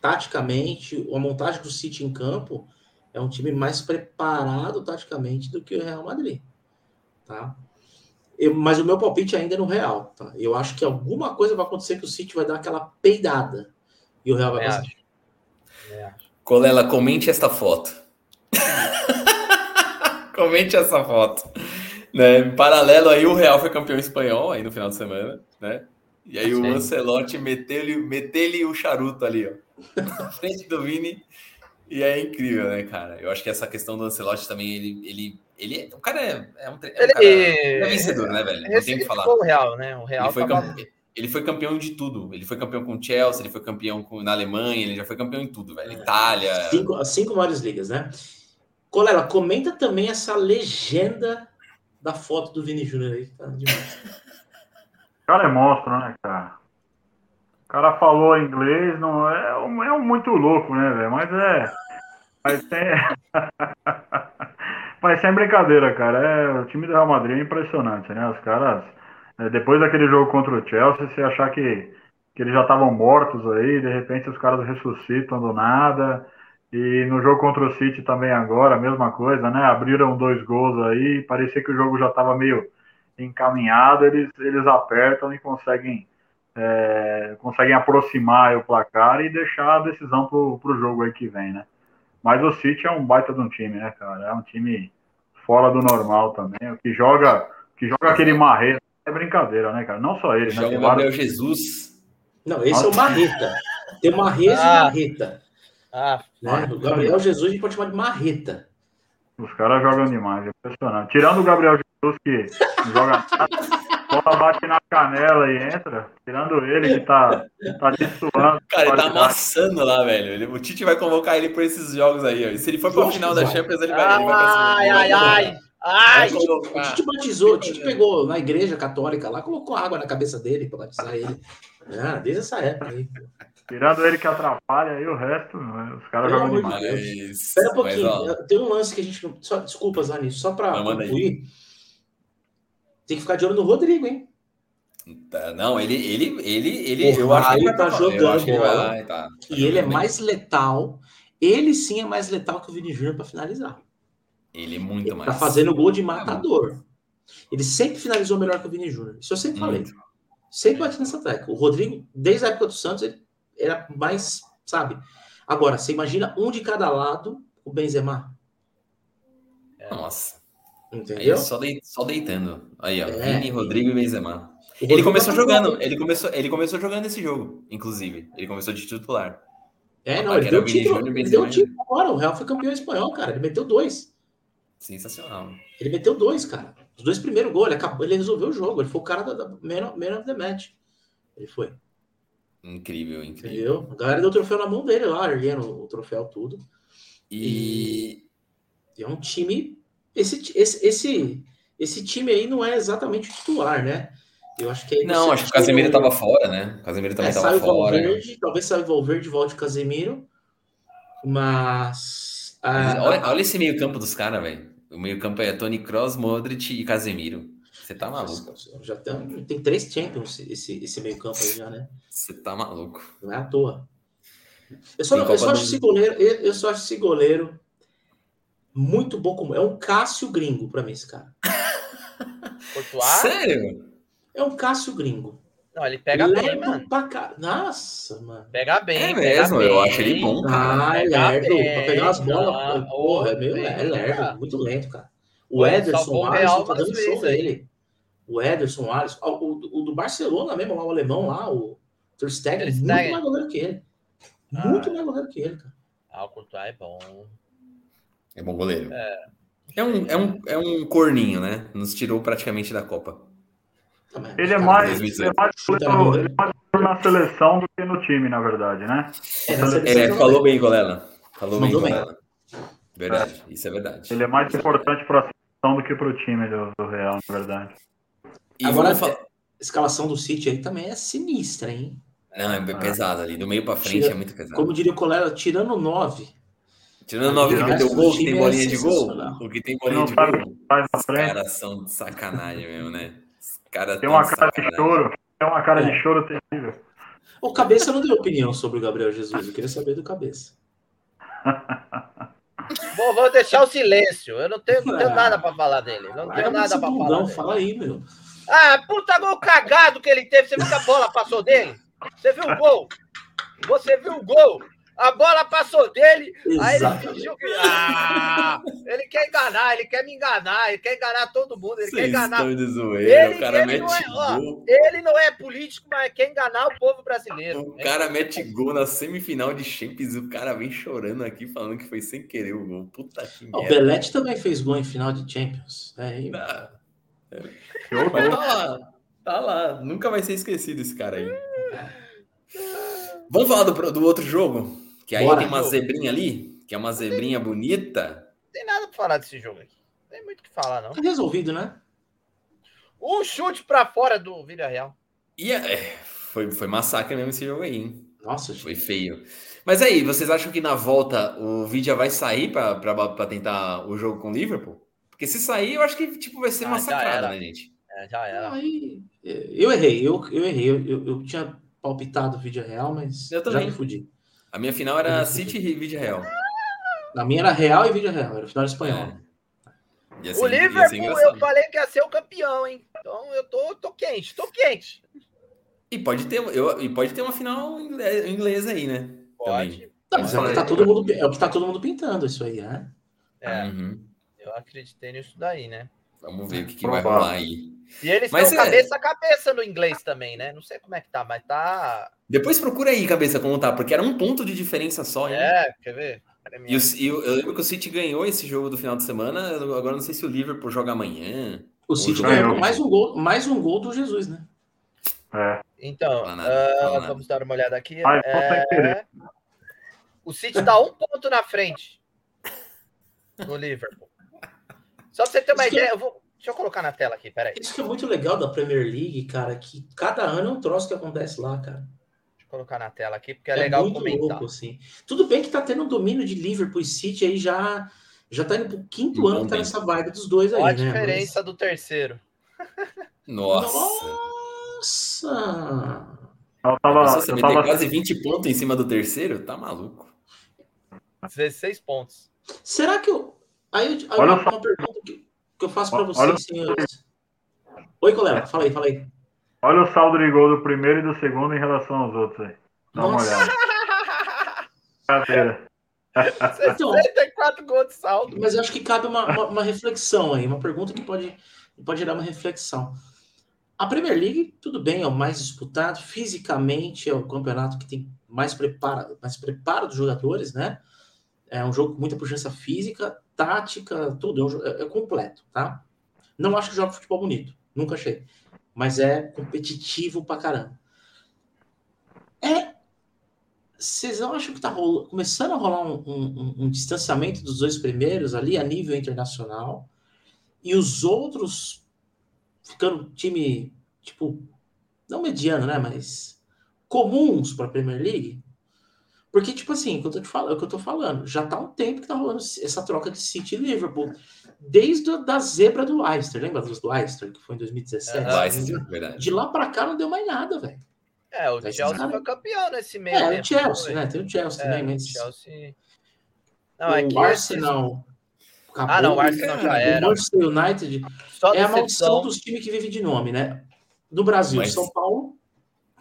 taticamente, a montagem do City em campo é um time mais preparado taticamente do que o Real Madrid. Tá? Eu, mas o meu palpite ainda é no Real. Tá? Eu acho que alguma coisa vai acontecer que o City vai dar aquela peidada e o Real vai passar. Colela, comente esta foto. [LAUGHS] comente essa foto. Né? Em paralelo aí, o Real foi campeão espanhol aí no final de semana, né? E aí o Ancelotti meteu-lhe meteu o charuto ali, ó. Na frente do Vini. E é incrível, né, cara? Eu acho que essa questão do Ancelotti também, ele. ele, ele o cara é, é um, é um ele, cara, é vencedor, né, velho? Não tem que falar. O Real, né? O Real ele foi, tava... campe... ele foi campeão de tudo. Ele foi campeão com o Chelsea, ele foi campeão com... na Alemanha, ele já foi campeão em tudo, velho. Itália. Cinco, as cinco maiores ligas, né? Colela, comenta também essa legenda da foto do Vini Júnior aí, tá demais. O cara é monstro, né, cara? O cara falou inglês, não é, é um muito louco, né, velho? Mas é. Mas tem. [LAUGHS] mas sem brincadeira, cara. É, o time do Real Madrid é impressionante, né? Os caras. É, depois daquele jogo contra o Chelsea, você achar que, que eles já estavam mortos aí, de repente os caras ressuscitam do nada. E no jogo contra o City também agora, a mesma coisa, né? Abriram dois gols aí, parecia que o jogo já estava meio encaminhado, eles, eles apertam e conseguem, é, conseguem aproximar o placar e deixar a decisão pro, pro jogo aí que vem, né? Mas o City é um baita de um time, né, cara? É um time fora do normal também. O que joga, que joga aquele marreta é brincadeira, né, cara? Não só ele, né? Tem Gabriel Jesus. Não, esse Nossa. é o Marreta. Tem Marreta ah. e Marreta. Ah, né? O Gabriel Jesus a gente pode chamar de Marreta. Os caras jogam demais, é impressionante. Tirando o Gabriel Jesus, que joga bola bate na canela e entra, tirando ele que tá, tá destoando. Cara, ele tá amassando lá, velho. Ele, o Tite vai convocar ele por esses jogos aí, ó. E se ele for pro final da Champions, ele vai, ele vai pra. Ai, ai, ai. Ai, o Tite batizou, o Tite pegou na igreja católica lá, colocou água na cabeça dele para batizar ele. Ah, desde essa época aí. Tirando ele que atrapalha aí o resto, né, os caras jogam demais. Espera um pouquinho, mas, tem um lance que a gente. Só, desculpa, Zani, só para concluir. Tem que ficar de olho no Rodrigo, hein? Tá, não, ele, ele, ele, ele, eu acho que ele tá jogando bola. Vai, tá, tá e ele é mais letal. Ele sim é mais letal que o Vini Júnior para finalizar. Ele é muito ele mais. Tá fazendo gol de matador. Ele sempre finalizou melhor que o Vini Júnior. Isso eu sempre falei. Sempre bati nessa tecla. O Rodrigo, desde a época do Santos, ele era mais, sabe? Agora, você imagina um de cada lado, o Benzema. Nossa. Aí Entendeu? só, dei- só deitando. Aí, ó. É. Vini, Rodrigo e Benzema. O Ele Rodrigo começou tá jogando, ele começou, ele começou jogando esse jogo, inclusive. Ele começou de titular. É, não, ele deu título. Júnior, Ele deu título agora. O Real foi campeão espanhol, cara. Ele meteu dois. Sensacional. Ele meteu dois, cara. Os dois primeiros gols. Ele, acabou, ele resolveu o jogo. Ele foi o cara da, da man, of, man of the match. Ele foi. Incrível, incrível. Entendeu? A galera deu o troféu na mão dele lá, erguendo o troféu tudo. E E é um time. Esse, esse, esse, esse time aí não é exatamente o titular, né? Eu acho que não, acho que o Casemiro tava fora, né? O Casemiro também É, tava sai o fora. Valverde, talvez saia o Valverde e volte o Casemiro. Mas. Olha, olha esse meio-campo dos caras, velho. O meio-campo é Tony Kroos, Modric e Casemiro. Você tá maluco. Já tem, tem três Champions esse, esse meio-campo aí já, né? Você tá maluco. Não é à toa. Eu só, eu só goleiro, eu, eu só acho esse goleiro muito bom como. É um Cássio gringo pra mim, esse cara. [LAUGHS] Courtois? Sério? É um Cássio gringo. Não, ele pega bem, Lerdo mano. pra cá. Nossa, mano. Pega bem. É pega mesmo, bem. eu acho ele bom, cara. Ah, é lerdo. bem, Pra pegar as bolas. ah, porra, é meio bem, é lerdo. cara. Muito lento, cara. O Pô, Ederson, o Alisson tá dando show nele. O Ederson, o Alisson. O, o- o do Barcelona mesmo, lá, o alemão lá, o Ter Stegen, muito mais goleiro que ele. Ah. Muito mais goleiro que ele, cara. Ah, o Courtois é bom. É bom goleiro. É um, é, um, é um corninho, né? Nos tirou praticamente da Copa. Tá, Ele é mais, 2018. ele é mais goleiro- ele é mais goleiro na seleção do que no time, na verdade, né? É, É, falou bem, Golela. Falou bem, Mandou bem. Golela. Verdade, isso é verdade. Ele é mais importante para a seleção do que para o time do, do Real, na verdade. E Agora, vamos falar... a escalação do City aí também é sinistra, hein? Não, é bem pesado ali. Do meio pra frente Tira- é muito pesado. Como diria o colega, tirando nove. Tirando o 9 que meteu gol, que tem é bolinha de gol. O que tem Você bolinha não de gol. Os frente. caras são de sacanagem mesmo, né? Os caras Tem uma cara de choro. Tem uma cara É. de choro terrível. O Cabeça não deu opinião sobre o Gabriel Jesus. Eu queria saber do Cabeça. [LAUGHS] Vou, vou deixar o silêncio. Eu não tenho, não tenho Ah. nada pra falar dele. Não Larga tenho nada pra falar. dele. fala aí, meu. Ah, puta gol cagado que ele teve. Você viu que a bola passou dele? Você viu o gol? Você viu o gol? A bola passou dele, aí ele Exatamente. fingiu que. Ah, ele quer enganar, ele quer me enganar, ele quer enganar todo mundo, ele quer Vocês enganar. estão de zoeira. Ele- o cara ele não mete é- ó, gol. Ele não é político, mas quer enganar o povo brasileiro. O cara mete gol na semifinal de Champions e o cara vem chorando aqui falando que foi sem querer o gol. Puta que Ó, O merda. Belete também fez gol em final de Champions. É, aí, Ah, Eu Mas tá lá, tá lá. Nunca vai ser esquecido esse cara aí. Vamos falar do, do outro jogo? Que aí Bora. tem uma zebrinha ali, que é uma zebrinha bonita. Não tem nada pra falar desse jogo aqui. Não tem muito o que falar, não. tá resolvido, né? Um chute pra fora do Vila Real. E é, foi, foi massacre mesmo esse jogo aí, hein? Nossa, Foi gente. feio. Mas aí, vocês acham que na volta o Vidia vai sair pra, pra, pra tentar o jogo com o Liverpool? Porque se sair, eu acho que tipo, vai ser Ah, já massacrado, né, gente? É, já era. Aí, é, eu errei, eu, eu errei. Eu, eu, eu tinha palpitado o vídeo real, mas Eu já também. me fudi. A minha final era City e Vidia Real. Na minha era real e vídeo real, era final espanhol. É. Ser- O ser Liverpool, eu falei que ia ser o campeão, hein? Então eu tô, tô quente, tô quente. E pode ter, eu, e pode ter uma final ingle- inglesa aí, né? Pode. Não, mas é o, que tá todo mundo, é o que tá todo mundo pintando isso aí, né? É, Uhum. eu acreditei nisso daí, né? Vamos ver o que, que vai rolar aí. E eles Mas estão é- cabeça a cabeça no inglês também, né? Não sei como é que tá, mas tá. Depois procura aí, cabeça, como tá, porque era um ponto de diferença só, hein? É, quer ver? E, o, e o- eu lembro que o City ganhou esse jogo do final de semana. eu Agora não sei se o Liverpool joga amanhã. O City ganhou mais um gol, mais um gol do Jesus, né? É. Então, ah, vamos dar uma olhada aqui. Ai, É. O City tá um ponto na frente do Liverpool. Só pra você ter uma Isso que- ideia, eu vou. Deixa eu colocar na tela aqui, peraí. Isso que é muito legal da Premier League, cara, que cada ano é um troço que acontece lá, cara. Colocar na tela aqui, porque é, legal muito comentar. louco, assim. Tudo bem que tá tendo um domínio de Liverpool e City aí já já tá indo pro quinto Um ano que tá nessa vibe dos dois aí, Olha a né? diferença do terceiro. Nossa! Nossa! Eu tava, Nossa, você eu tava quase 20 pontos em cima do terceiro? Tá maluco. 16 pontos. Será que eu. Aí, eu, Olha uma, pergunta que, que eu faço para Olha vocês, senhores. Oi, colega, fala aí, fala aí. Olha o saldo de gol do primeiro e do segundo em relação aos outros aí. Dá uma Nossa. olhada. [LAUGHS] Brincadeira. Então, 64 gols de saldo. mas eu acho que cabe uma, uma, uma reflexão aí, uma pergunta que pode, pode gerar uma reflexão. A Premier League, tudo bem, é o mais disputado, fisicamente é o campeonato que tem mais preparo, mais preparo dos jogadores, né? É um jogo com muita pujança física, tática, tudo, é, um é- é completo, tá? Não acho que joga futebol bonito, nunca achei. Mas é competitivo pra caramba. É. Vocês não acham que tá começando a rolar um, um- um- um distanciamento dos dois primeiros ali a nível internacional? E os outros ficando time, tipo, não mediano, né? Mas comuns para a Premier League? Porque, tipo assim, o que eu tô te falando, é o que eu tô falando, já tá um tempo que tá rolando essa troca de City e Liverpool. Desde a da zebra do Leicester, lembra dos do Leicester, que foi em 2017? Aham. Leicester, verdade. De lá pra cá não deu mais nada, velho. É, o Chelsea cara- foi campeão nesse meio É, tempo, o Chelsea, né? Tem o Chelsea É, também, o mas Chelsea. Não, é que o Arsenal. acabou, Ah, não, o Arsenal já o era. Manchester United só é a maldição dos times que vivem de nome, né? No Brasil, Mas- São Paulo,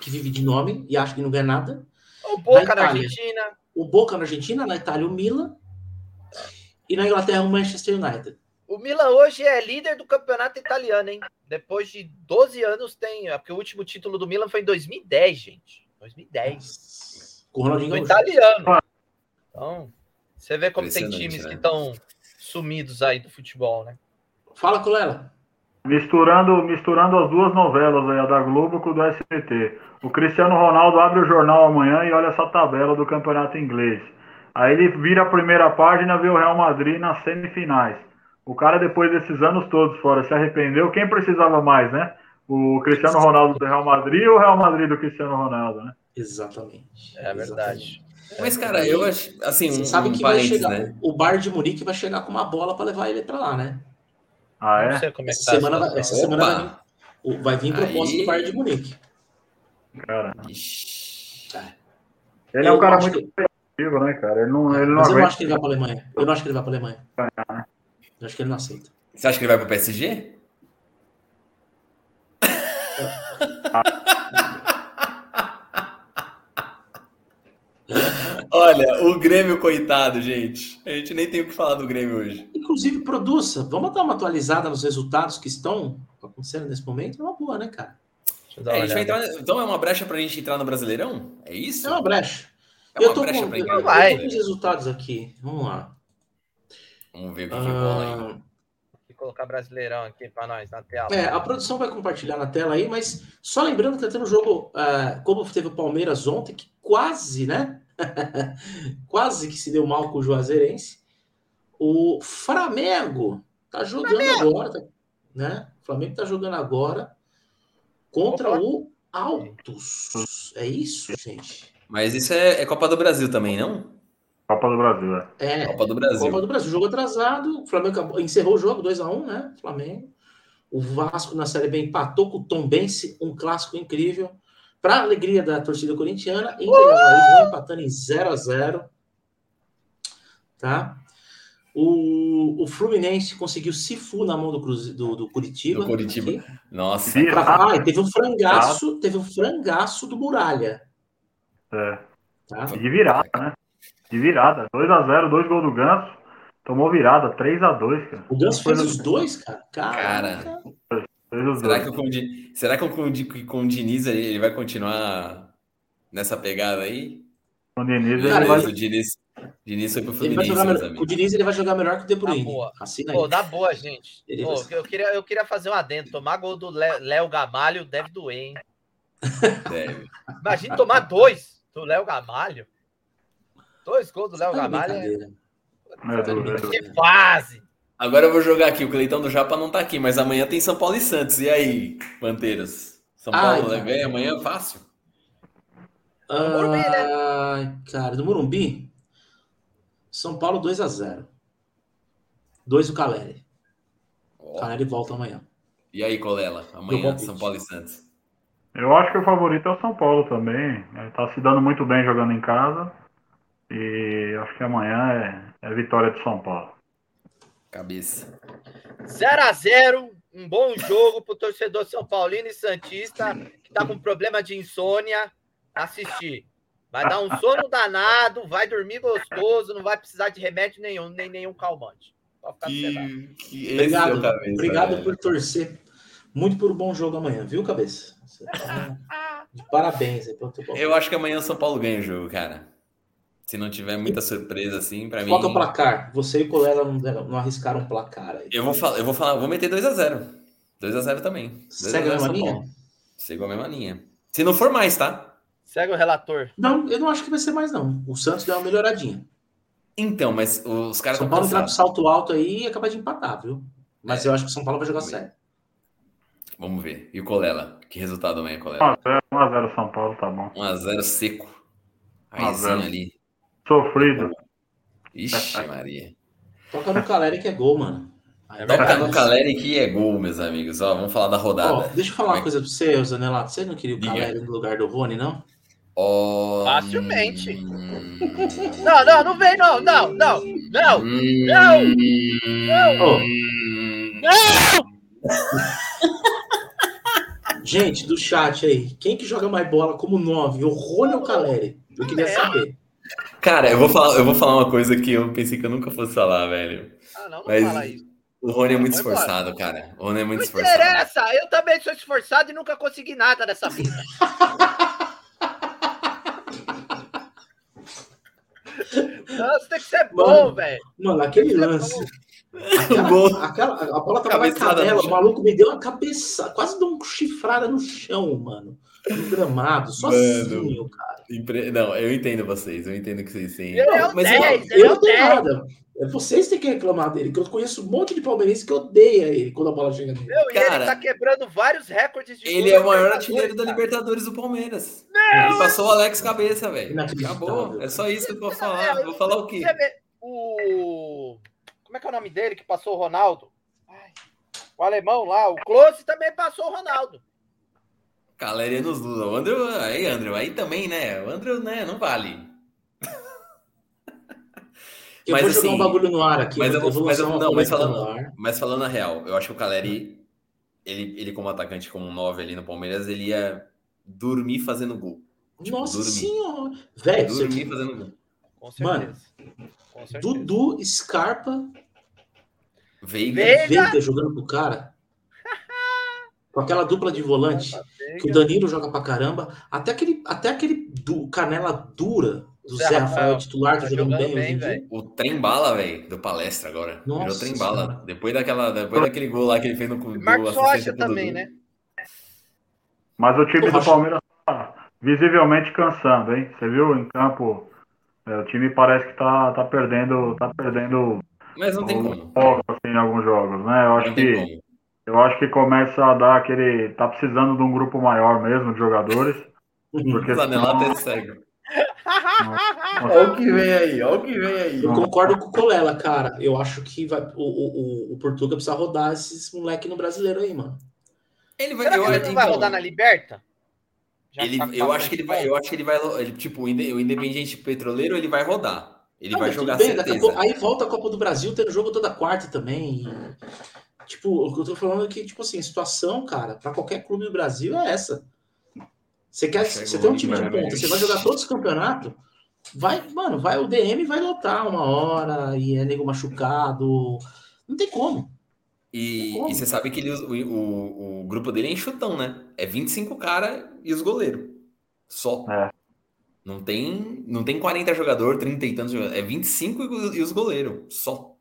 que vive de nome e acha que não ganha nada. O Boca Na na. Argentina. O Boca na Argentina, na Itália o Milan. E na Inglaterra o Manchester United. O Milan hoje é líder do campeonato italiano, hein? Depois de 12 anos tem. é Porque o último título do Milan foi em 2010, gente. 2010. Com o Ronaldinho italiano. Então, você vê como tem times né? que estão sumidos aí do futebol, né? Fala, Colela. Misturando, misturando as duas novelas aí, a da Globo com o do SBT. O Cristiano Ronaldo abre o jornal amanhã e olha essa tabela do campeonato inglês. Aí ele vira a primeira página e vê o Real Madrid nas semifinais. O cara, depois desses anos todos fora, se arrependeu. Quem precisava mais, né? O Cristiano Ronaldo do Real Madrid ou o Real Madrid do Cristiano Ronaldo, né? Exatamente. É verdade. Mas, cara, eu acho, assim, Você um, sabe um que vai chegar. né? O Bar de Munique vai chegar com uma bola para levar ele para lá, né? Ah, Não é? sei como é que Essa tá a semana, vai- essa semana vai o- vai vir proposta Aí- do Bar de Munique. Cara, Ixi. ele é um cara muito que- competitivo, né, cara? Ele não, ele não Mas eu não acho que ele vai para Alemanha. Eu não acho que ele vai para Alemanha. Eu acho que ele não aceita. Você acha que ele vai pro PSG? Olha, o Grêmio, coitado, gente. A gente nem tem o que falar do Grêmio hoje. Inclusive, produça. Vamos dar uma atualizada nos resultados que estão acontecendo nesse momento? É uma boa, né, cara? Deixa eu dar É, a entrar- então é uma brecha pra gente entrar no Brasileirão? É isso? É uma brecha. É uma eu tô, brecha com, pra eu, tô com os resultados aqui. Vamos lá. Vamos ver o que, que rola aí. Ah, Vou colocar Brasileirão aqui para nós na tela. É, a produção vai compartilhar na tela aí, mas só lembrando que tá tendo um jogo, ah, como teve o Palmeiras ontem, que quase, né? [LAUGHS] quase que se deu mal com o Juazeirense. O Flamengo tá jogando agora, tá- né? O Flamengo tá jogando agora contra Opa. o Altos. É isso, gente? Mas isso é, é Copa do Brasil também, não? Copa do Brasil, é. É, Copa do Brasil. Copa do Brasil, jogo atrasado. O Flamengo acabou- encerrou o jogo 2x1, né? Flamengo. O Vasco na Série B empatou com o Tombense, um clássico incrível. Para alegria da torcida corintiana, Inter e Havaí vão empatando em 0x0. Tá? O, o Fluminense conseguiu Sifu na mão do, Cruze, do, do Curitiba. Do Curitiba. aqui. Nossa. Pra- ah, e teve um frangaço, teve um frangaço do Muralha. é. Tá? De virada, né? De virada. 2x0, dois gols do Ganso. Tomou virada, 3x2, cara. O Ganso fez os dois, cara. Cara. Caraca. Os Será que, com o Di- Será que com, o Di- com o Diniz ele vai continuar nessa pegada aí? O Diniz, Cara, vai... O Diniz, Diniz foi pro Fluminense, jogar meus melhor, o. Diniz ele vai jogar melhor que o De Bruyne. Boa. Assina aí. Pô, na boa, gente. Pô, vai- eu, queria, eu queria fazer um adendo. Tomar gol do Lé- Léo Gamalho deve doer, hein? Deve. Imagina tomar dois do Léo Gamalho. Dois gols do Léo Tá Gamalho. é-. É, Tá do- brincadeira. Que fase! Agora eu vou jogar aqui. O Cleitão do Japa não tá aqui, mas amanhã tem São Paulo e Santos. E aí, Manteiras? São Ai, Paulo cara. ganha amanhã fácil? Morumbi, né? Ai, cara, do Morumbi. São Paulo 2x0. 2 do Caleri. Ó. Caleri volta amanhã. E aí, Colela? Amanhã. São Paulo e Santos. Eu acho que o favorito é o São Paulo também. Ele tá se dando muito bem jogando em casa. E acho que amanhã é, é vitória de São Paulo. Cabeça. 0x0, um bom jogo pro torcedor São Paulino e Santista, que tá com problema de insônia, assistir. Vai dar um sono danado, vai dormir gostoso, não vai precisar de remédio nenhum, nem nenhum calmante. Pode ficar sossegado. Que, que Obrigado, é o cabeça, obrigado por torcer muito por um bom jogo amanhã, viu, cabeça? Você tá de parabéns aí pelo teu. Eu acho que amanhã o São Paulo ganha o jogo, cara. Se não tiver muita surpresa assim, pra mim. Qual é o placar? Você e o Colela não, arriscaram um placar aí. Eu vou falar, eu vou falar, vou meter 2x0. 2x0 também. 2 Segue a mesma linha? Sigo a mesma linha. Se não for mais, tá? Segue o relator. Não, eu não acho que vai ser mais, não. O Santos deu uma melhoradinha. Então, mas os caras São Paulo entrar pro cansados. salto alto aí e acabar de empatar, viu? Mas É. eu acho que o São Paulo vai jogar sério. Vamos ver. E o Colela? Que resultado amanhã, Colela? 1x0, 1x0 São Paulo, tá bom. 1x0 seco. 1 a 0. Raizinho ali. Sofrido. Ixi, Maria. Toca no Caleri que é gol, mano. Aí Toca no Caleri que é gol, meus amigos. Ó, vamos falar da Ó, rodada. deixa eu falar uma coisa pra você, Zanelato. Você não queria o Diga. Caleri no lugar do Rony, não? Ó, Facilmente. hum, Não, não, não vem, não, não, não, não, hum, Não! Não! hum. Gente, do chat aí, quem que joga mais bola como 9? O Rony ou o Caleri? Eu queria É. saber. Cara, eu vou, falar, eu vou falar uma coisa que eu pensei que eu nunca fosse falar, velho. Ah, não, não Mas fala isso. o Rony é muito esforçado, cara. O Rony é muito Não esforçado. interessa, eu também sou esforçado e nunca consegui nada dessa vida. [LAUGHS] Nossa, tem que ser bom, Mano, velho. Mano, aquele lance. bom. Aquela, aquela- a bola tava na canela, o maluco me deu uma cabeça, quase deu uma chifrada no chão, mano. No gramado, sozinho, cara. Impre- Não, eu entendo vocês, eu entendo que vocês têm. É o Mas 10, Eu ele é não tenho 10. nada. É vocês que têm que reclamar dele, que eu conheço um monte de palmeirense que odeia ele quando a bola chega nele. Meu, e Cara, ele tá quebrando vários recordes de Ele é o maior artilheiro da. Libertadores do Palmeiras. Ele passou o Alex Cabeça, velho. Acabou. É só isso que eu vou É, falar. eu- Vou falar o quê? O. Como é que é o nome dele que passou o Ronaldo? Ai, o alemão lá, o Close também passou o Ronaldo. Caleri é nos Lula. O Andrew, aí, Andrew, aí também, né? O Andrew, né? Não vale. [LAUGHS] Eu Mas vou jogar assim, um bagulho no ar aqui. mas eu vou- mas eu- não, mas falando-. Mas falando a real, eu acho que o Caleri, ele, ele como atacante, como 9 ali no Palmeiras, ele ia dormir fazendo gol. Tipo, Nossa dormir. senhora. Velho, você- Dormir fazendo gol. Com Mano, Com certeza. Dudu, Scarpa, Veiga. Veiga. Veiga jogando pro cara. Com aquela dupla de volante. Que o Danilo joga pra caramba. Até aquele, até aquele du- canela dura do Zé Zé Rafael. Rafael titular, tá Tá jogando bem, bem, hoje. O trem bala, velho, do palestra agora. Nossa Virou trem bala. Depois, daquela, depois daquele gol lá que ele fez no do Marcos Rocha também, Dudu. né? Mas o time Pô, do acho- Palmeiras tá visivelmente cansando, hein? Você viu em campo? é, o time parece que tá, tá perdendo, tá perdendo Mas não tem como. foco assim, em alguns jogos, né? Eu acho Não tem que como. Eu acho que começa a dar aquele, tá precisando de um grupo maior mesmo de jogadores, porque [LAUGHS] O Zanelato senão- é cego. Olha o que vem aí, olha o que vem aí. Eu concordo com o Colela, cara. Eu acho que vai, o, o, o, Portuga precisa rodar esses moleque no brasileiro aí, mano. Ele vai, Será que eu, ele não vai então, rodar na Liberta? Já ele, tá eu acho que ele vai, eu acho que ele vai, ele, tipo, o Inde- o Independente Petroleiro, ele vai rodar. Ele Não, vai jogar bem, daqui a certeza. pouco- aí volta a Copa do Brasil, tendo jogo toda quarta também. e, tipo, o que eu tô falando é que, tipo assim, a situação, cara, pra qualquer clube do Brasil é essa. Você quer, Chegou você tem um time de ponta, você vai jogar todos os campeonatos, vai, mano, vai o DM vai lotar uma hora e é nego machucado. Não tem como. E, Como? e você sabe que ele, o, o, o grupo dele é enxutão, né? É 25 cara e os goleiros. Só. É. Não tem, não tem 40 jogadores, 30 e tantos jogadores. É 25 e os- e os goleiros. Só.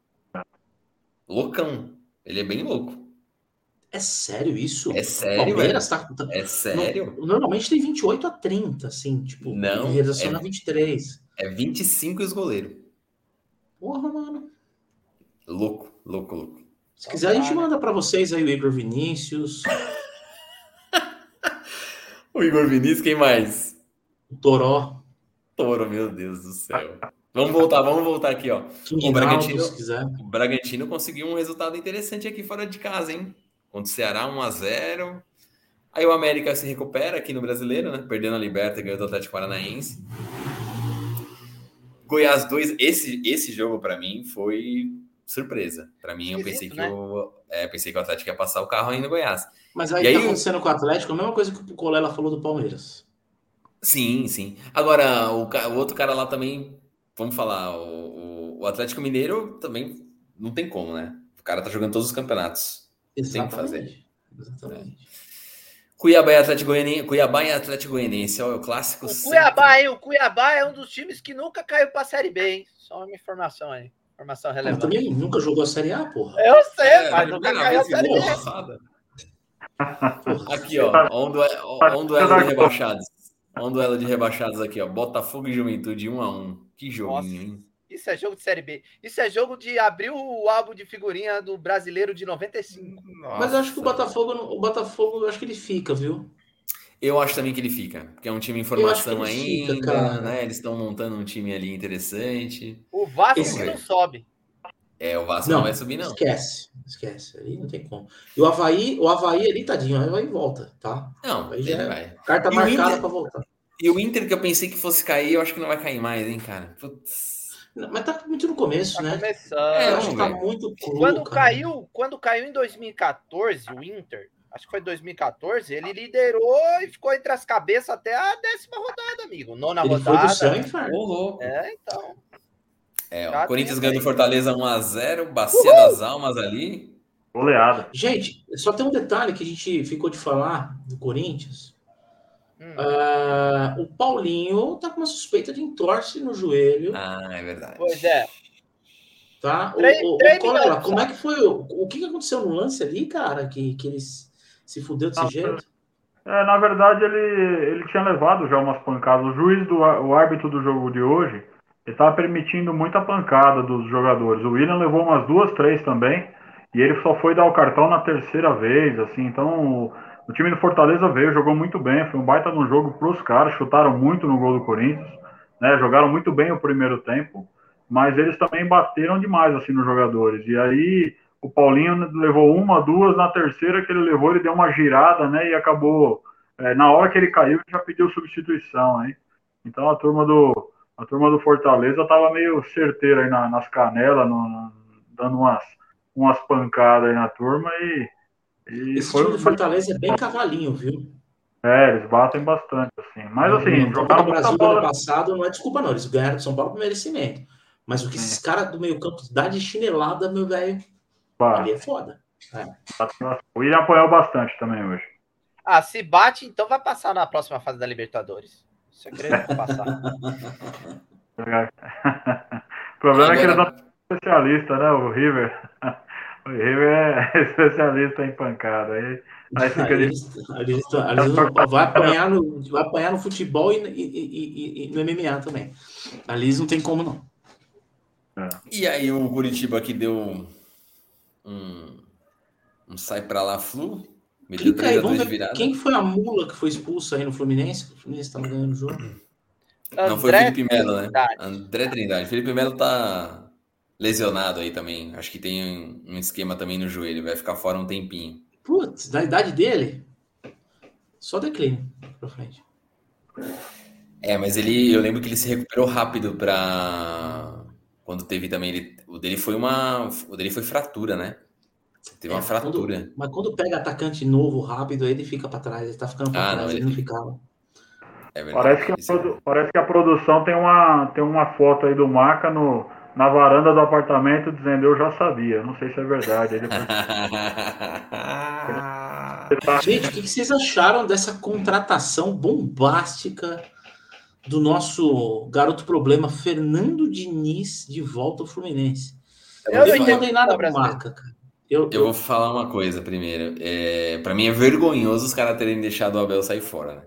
Loucão. Ele é bem louco. É sério isso? É sério, Palmeiras tá, tá- É sério. no- normalmente tem 28 a 30, assim, tipo, Não, relação é- a 23. É 25 e os goleiros. Porra, mano. Louco, louco, louco. Se quiser, a gente manda pra vocês aí o Igor Vinícius, [LAUGHS] O Igor Vinícius, quem mais? o Toró, Toro, meu Deus do céu. Vamos voltar, vamos voltar aqui, ó. O Bragantino- se quiser. O Bragantino conseguiu um resultado interessante aqui fora de casa, hein? Contra o Ceará, 1x0. Aí o América se recupera aqui no Brasileiro, né? Perdendo a Liberta e ganhou do Atlético Paranaense. Goiás 2, esse, esse jogo pra mim foi surpresa. Pra mim, eu pensei né? o, é, pensei que o Atlético ia passar o carro aí no Goiás. Mas aí E o que aí tá o- acontecendo com o Atlético, a mesma coisa que o Colela falou do Palmeiras. Sim, sim. Agora, o, o outro cara lá também, vamos falar, o, o, Atlético Mineiro também não tem como, né? O cara tá jogando todos os campeonatos. Exatamente. Tem que fazer. Exatamente. É. Cuiabá e Atlético Goianiense, Cuiabá e Atlético Goianiense, ó, o clássico. O Cuiabá, hein? O Cuiabá é um dos times que nunca caiu para a Série B, hein? Só uma informação aí. Informação relevante. Mas também nunca jogou a Série A, porra. Eu sei, é, mas nunca caiu a Série B. Aqui, ó, um duelo, um duelo de rebaixados. Um duelo de rebaixados aqui, ó. Botafogo e Juventude 1 a 1 Que joguinho, Nossa. hein? Isso é jogo de Série B. Isso é jogo de abrir o álbum de figurinha do brasileiro de 95. Nossa. Mas eu acho que o Botafogo, o Botafogo, eu acho que ele fica, viu? Eu acho também que ele fica, porque é um time em formação ainda, fica, né? Eles estão montando um time ali interessante. O Vasco Esse... não sobe. É, o Vasco não, não, vai subir, não. Esquece, esquece. Ali não tem como. E o Havaí, o Havaí ali, tadinho, o Havaí volta, tá? Não, aí já é vai. Carta e marcada para voltar. E o Inter que eu pensei que fosse cair, eu acho que não vai cair mais, hein, cara? Putz. Mas tá muito no começo, tá né? Começando. É, acho que tá muito cru, quando caiu, quando caiu em 2014, o Inter, acho que foi 2014, ele liderou e ficou entre as cabeças até a décima rodada, amigo. Nona ele rodada. Foi do céu, inferno. É, então. É, o Corinthians ganhando do Fortaleza 1x0, Bacia Uhul! das Almas ali. Goleada. Gente, só tem um detalhe que a gente ficou de falar do Corinthians. Hum. Uh, o Paulinho tá com uma suspeita de entorse no joelho. Ah, é verdade. Pois é. Tá? Três, o, o, três o como é que foi? O, o que aconteceu no lance ali, cara? Que, que eles se fudeu desse ah, jeito? É, na verdade, ele, ele tinha levado já umas pancadas. O juiz, do, o árbitro do jogo de hoje, ele estava permitindo muita pancada dos jogadores. O William levou umas duas, três também, e ele só foi dar o cartão na terceira vez, assim, então o, time do Fortaleza veio, jogou muito bem, foi um baita no jogo pros caras, chutaram muito no gol do Corinthians, né, jogaram muito bem o primeiro tempo, mas eles também bateram demais, assim, nos jogadores, e aí o Paulinho levou uma, duas, na terceira que ele levou, ele deu uma girada, né, e acabou, é, na hora que ele caiu, já pediu substituição, hein, então a turma do a turma do Fortaleza tava meio certeira aí na, nas canelas, no, dando umas, umas pancadas aí na turma e. e Esse foi time do Fortaleza é bem cavalinho, viu? É, eles batem bastante, assim. Mas assim, não, jogaram o Brasil bola... ano passado não é desculpa, não. Eles ganharam do São Paulo por merecimento. Mas o que esses caras do meio-campo dá de chinelada, meu velho. Ali é foda. É. O William apoiou bastante também hoje. Ah, se bate, então vai passar na próxima fase da Libertadores. Segredo pra passar. [LAUGHS] o problema Agora... é que eles não são especialistas, né? O River. [LAUGHS] O River é [LAUGHS] especialista em pancada. Aí, aí fica eles, eles, vai, apanhar no, vai apanhar no futebol e, e, e, e, no MMA também. Ali não tem como, não. É. E aí o Curitiba que deu um, um sai pra lá flu quem, caiu, ver, quem foi a mula que foi expulsa aí no Fluminense? O Fluminense estava ganhando o jogo. Não foi o Felipe Melo, né? André Trindade. Felipe Melo tá lesionado aí também. Acho que tem um esquema também no joelho. Vai ficar fora um tempinho. Putz, da idade dele? Só declínio pra frente. É, mas ele, eu lembro que ele se recuperou rápido para quando teve também ele, o dele foi uma, o dele foi fratura, né? Teve uma é, fratura. Quando, mas quando pega atacante novo, rápido, ele fica para trás, ele tá ficando para ah, trás, não, ele, ele não ficava. É parece, que a, é parece que a produção tem uma, tem uma foto aí do Maca no, na varanda do apartamento dizendo eu já sabia. Não sei se é verdade. Ele... [LAUGHS] Gente, o que vocês acharam dessa contratação bombástica do nosso garoto problema, Fernando Diniz, de volta ao Fluminense? Eu, eu não entendo nada Maca, cara. Eu, eu, vou falar uma coisa primeiro. É, para mim é vergonhoso os caras terem deixado o Abel sair fora, né?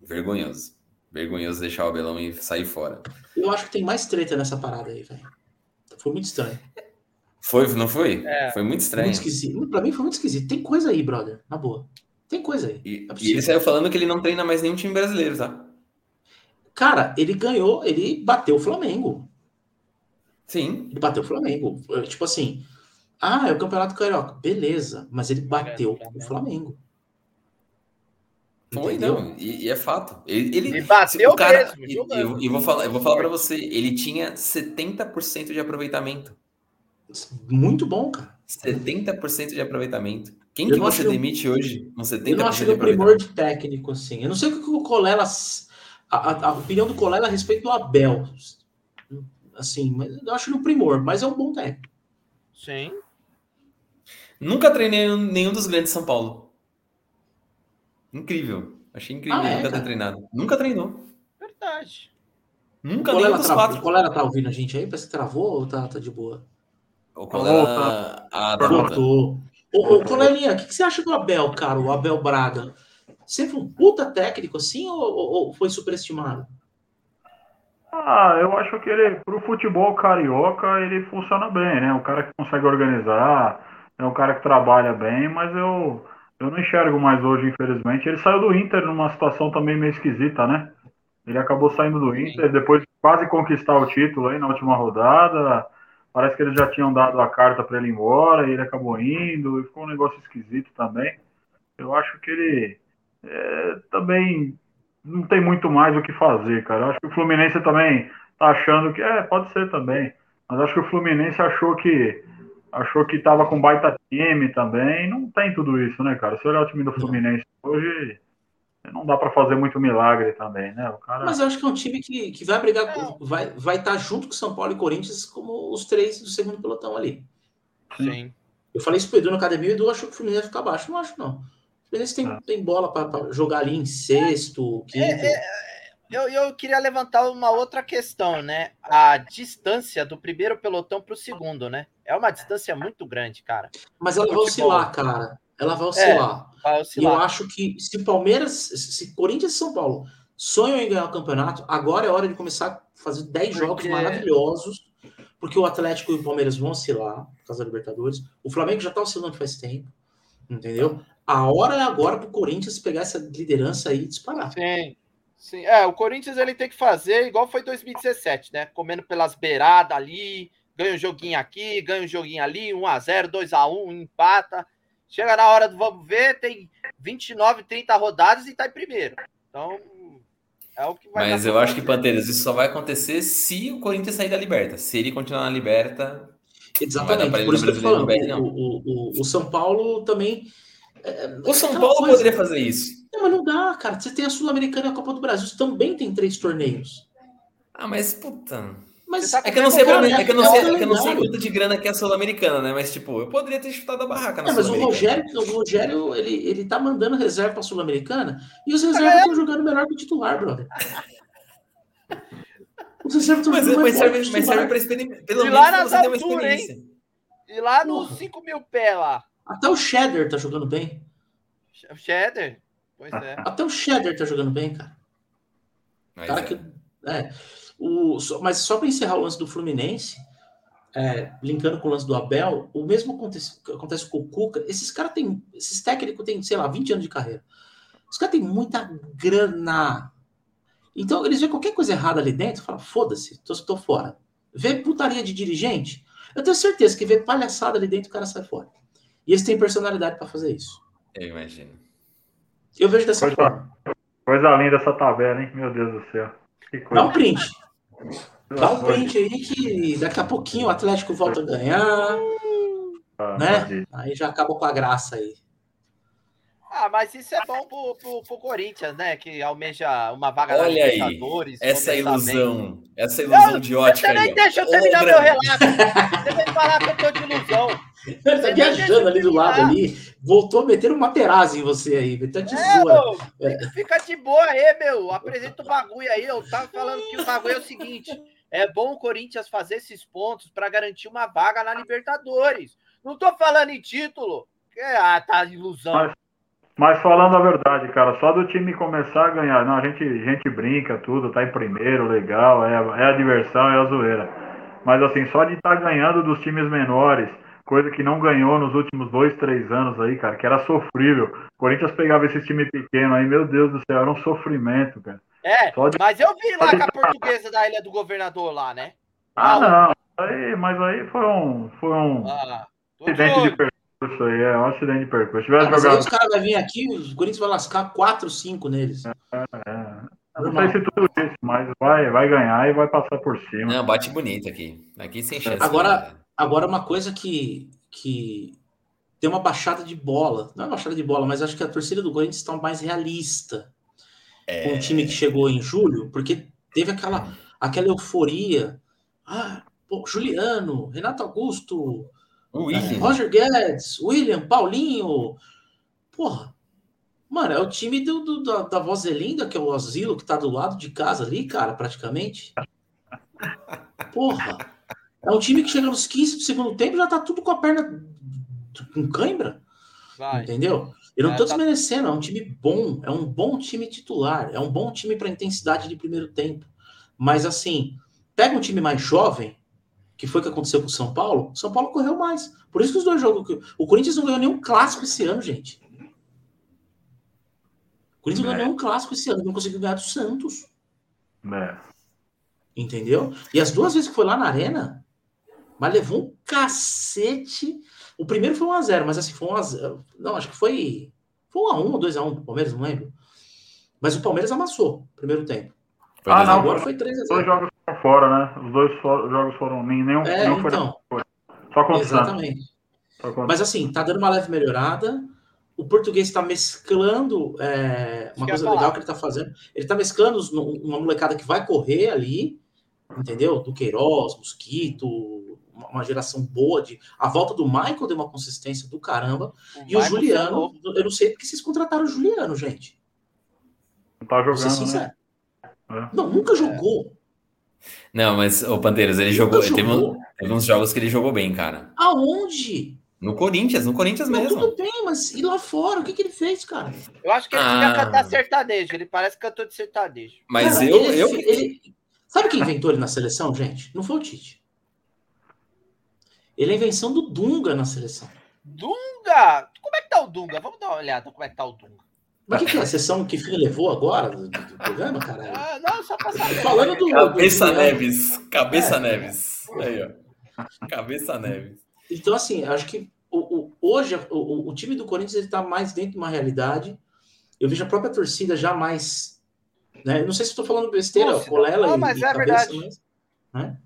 Vergonhoso. Vergonhoso deixar o Abelão e sair fora. Eu acho que tem mais treta nessa parada aí, velho. Foi muito estranho. Foi, não foi? É. Foi muito estranho. Muito esquisito. Pra mim foi muito esquisito. Tem coisa aí, brother. Na boa. Tem coisa aí. E, é e ele saiu falando que ele não treina mais nenhum time brasileiro, tá? Cara, ele ganhou, ele bateu o Flamengo. Sim. Ele bateu o Flamengo. Tipo assim, ah, é o Campeonato Carioca. Beleza, mas ele bateu o Flamengo. Foi, não, e, e, é fato. Ele, ele, ele bateu o cara, mesmo. E, eu, eu, vou falar, eu vou falar para você, ele tinha 70% de aproveitamento. Muito bom, cara. 70% de aproveitamento. Quem Eu que você acho- demite hoje com 70% Eu não acho de ele um primor aproveitamento? de técnico, assim. Eu não sei o que o Colela. A, a- a opinião do Colela a respeito do Abel. Assim, mas eu acho ele um primor, mas é um bom técnico. Sim. Nunca treinei nenhum dos grandes de São Paulo. Incrível. Achei incrível Ah, é, nunca ter treinado. Nunca treinou. Verdade. O Nunca nenhum Colela, dos travou, quatro. o Colela tá ouvindo a gente aí? Parece que travou ou tá, tá de boa? O Colela... Ah, tá. Ô, ô, Colelinha, o que, que você acha do Abel, cara? O Abel Braga? Sempre um puta técnico assim ou, ou- foi superestimado? Ah, eu acho que ele, pro futebol carioca, ele funciona bem, né? Um cara que consegue organizar, é um cara que trabalha bem, mas eu, eu não enxergo mais hoje, infelizmente. Ele saiu do Inter numa situação também meio esquisita, né? Ele acabou saindo do Inter, depois de quase conquistar o título aí na última rodada. Parece que eles já tinham dado a carta para ele ir embora e ele acabou indo, e ficou um negócio esquisito também. Eu acho que ele é, também não tem muito mais o que fazer, cara. Eu acho que o Fluminense também tá achando que é, pode ser também, mas acho que o Fluminense achou que achou que tava com baita time também. Não tem tudo isso, né, cara? Se olhar o time do Fluminense hoje, não dá para fazer muito milagre também, né? O cara Mas eu acho que é um time que, que vai brigar, com- vai vai estar junto com São Paulo e Corinthians como os três do segundo pelotão ali. Sim. Eu falei isso pro Edu na academia e o Edu achou que o Fluminense ia ficar abaixo. Não acho, não. O Fluminense tem, É. tem bola para jogar ali em sexto, quinto. Eu, eu queria levantar uma outra questão, né? A distância do primeiro pelotão para o segundo, né? É uma distância muito grande, cara. Mas ela vai oscilar, cara. Ela vai oscilar. Vai E eu oscilar. acho que se Palmeiras, se Corinthians e São Paulo sonham em ganhar o campeonato, agora é hora de começar a fazer 10 jogos Porque- maravilhosos, porque o Atlético e o Palmeiras vão oscilar por causa da Libertadores. O Flamengo já tá oscilando faz tempo, entendeu? A hora é agora pro Corinthians pegar essa liderança aí e disparar. Sim. Sim. É, o Corinthians ele tem que fazer igual foi 2017, né? Comendo pelas beiradas ali, ganha um joguinho aqui, ganha um joguinho ali, 1x0, 2x1, empata. Chega na hora do vamos ver, tem 29, 30 rodadas e tá em primeiro. Então, é o que vai Mas eu acho que, fazer. Panteiras, isso só vai acontecer se o Corinthians sair da Liberta. Se ele continuar na Liberta, Não vai dar pra Exatamente, ele por isso que eu tô no falando. O, o, o, o São Paulo também. É, o São aquela Paulo coisa- poderia fazer isso. Não, mas não dá, cara. Você tem a Sul-Americana e a Copa do Brasil. Você também tem três torneios. Ah, mas puta. Mas tá É que eu não sei, Cara, é que eu não é sei, é que eu não sei quanto de grana que é a Sul-Americana, né? Mas, tipo, eu poderia ter chutado a barraca na É, mas o. Rogério, o Rogério ele, ele tá mandando reserva pra Sul-Americana e os reservas estão jogando melhor que o titular, brother. Os reservas estão Mas, jogando mas, melhor serve, que o mas serve pra experimentar. Pelo E menos lá pra nas alturas, hein? experiência. E lá nos Porra. 5 mil pé lá. Até o Cheddar tá jogando bem. O Cheddar. Pois é. Até o Cheddar tá jogando bem, cara. Mas Cara é. que, é, o, só- mas só para encerrar o lance do Fluminense, é, linkando com o lance do Abel, o mesmo acontece, acontece com o Cuca. Esses caras têm, esses técnicos têm, sei lá, 20 anos de carreira. Os caras têm muita grana. Então, eles veem qualquer coisa errada ali dentro, falam, foda-se, tô, tô fora. Vê putaria de dirigente, eu tenho certeza que vê palhaçada ali dentro, o cara sai fora. E eles têm personalidade para fazer isso. Eu imagino. Eu vejo dessa Coisa, forma. coisa linda essa tabela, hein? Meu Deus do céu. Que Dá um print. Dá um print aí que daqui a pouquinho o Atlético volta a ganhar, Deus, né? Aí já acaba com a graça aí. Ah, mas isso é bom pro, pro, pro Corinthians, né? Que almeja uma vaga na Olha aí, Libertadores. Essa ilusão. Essa ilusão de ótica Você nem aí. deixa eu terminar meu relato. Você vem falar que eu tô de ilusão. Ele tá Você viajando ali do eu lado ali, voltou a meter uma Materazzi em você aí, meteu a É, tesoura. meu, fica de boa aí, meu. Apresenta o bagulho aí. Eu tava falando que o bagulho é o seguinte: é bom o Corinthians fazer esses pontos para garantir uma vaga na Libertadores. Não tô falando em título. Ah, tá ilusão. Mas- falando a verdade, cara, só do time começar a ganhar, não, a gente, a gente brinca tudo, tá em primeiro, legal, é, a- é a diversão, é a zoeira. Mas assim, só de estar ganhando dos times menores, coisa que não ganhou nos últimos dois, três anos aí, cara, que era sofrível. O Corinthians pegava esse time pequeno aí, meu Deus do céu, era um sofrimento, cara. É, de- mas eu vi lá com a portuguesa da Ilha do Governador lá, né? Ah, não, aí, mas aí foi um, foi um Ah, acidente de percurso aí, é um acidente de percurso. Se tivesse Ah, aí jogado os caras vão vir aqui, o Corinthians vai lascar 4, 5 neles. Não sei se tudo isso, mas vai, vai ganhar e vai passar por cima. Não, bate bonito aqui. Aqui sem chance. Agora- né? Agora, uma coisa que, que tem uma baixada de bola. Não é baixada de bola, mas acho que a torcida do Corinthians está mais realista É, com o time que chegou em julho, porque teve aquela, aquela euforia. Ah, pô, Juliano, Renato Augusto, é, William. Roger Guedes, William, Paulinho. Porra. Mano, é o time do, do- da, da Vozelinda, que é o asilo que tá do lado de casa ali, cara, praticamente. Porra. É um time que chega nos 15 do segundo tempo e já tá tudo com a perna com cãibra. Vai. Entendeu? Eu não É, tô tá- desmerecendo, é um time bom, é um bom time titular, é um bom time para intensidade de primeiro tempo. Mas assim, pega um time mais jovem, que foi o que aconteceu com o São Paulo, São Paulo correu mais. Por isso que os dois jogos. O Corinthians não ganhou nenhum clássico esse ano, gente. O Corinthians não É. ganhou nenhum clássico esse ano, não conseguiu ganhar do Santos. É. Entendeu? E as duas vezes que foi lá na arena, mas levou um cacete. O primeiro foi 1x0, mas assim, foi 1x0. Não, acho que foi. Foi 1x1 ou 2x1 pro Palmeiras, não lembro. Mas o Palmeiras amassou primeiro tempo. Foi Ah, não. Agora foi Os dois 3x0. jogos fora, né? Os dois jogos foram. nem- Nenhum, É, nenhum foi então. só contra o. Exatamente. Só contra- Mas assim, tá dando uma leve melhorada. O português está mesclando é, uma coisa falar. legal que ele tá fazendo. Ele tá mesclando uma molecada que vai correr ali, entendeu? Do Queiroz, Mosquito, uma geração boa de. A volta do Michael deu uma consistência do caramba. E o Michael Juliano, falou. eu não sei porque vocês contrataram o Juliano, gente. Não tá jogando, né? É. Não, nunca jogou. Não, mas o Panteiros, ele jogou. Nunca Teve, um- teve uns jogos que ele jogou bem, cara. Aonde? No Corinthians, no Corinthians Não, mesmo. tudo bem, mas e lá fora? O que, que ele fez, cara? Eu acho que ele Ah. cantar sertanejo. Ele parece cantor de sertanejo. Mas Cara, eu, ele- eu, ele- Sabe quem inventou ele na seleção, gente? Não foi o Tite. Ele é a invenção do Dunga na seleção. Dunga! Como é que tá o Dunga? Vamos dar uma olhada como é que tá o Dunga. Mas o que, que é a sessão que fim levou agora do, do- do programa, caralho? Ah, não, só pra saber. Falando do. Cabeça do- Neves. Cabeça É. Neves. Aí, ó. Cabeça Neves. Então, assim, acho que o, o- hoje o, o- time do Corinthians ele tá mais dentro de uma realidade. Eu vejo a própria torcida já mais. Né? Não sei se estou falando besteira, Lúcida. colela Não, e, mas e é cabeça, verdade. mas, né?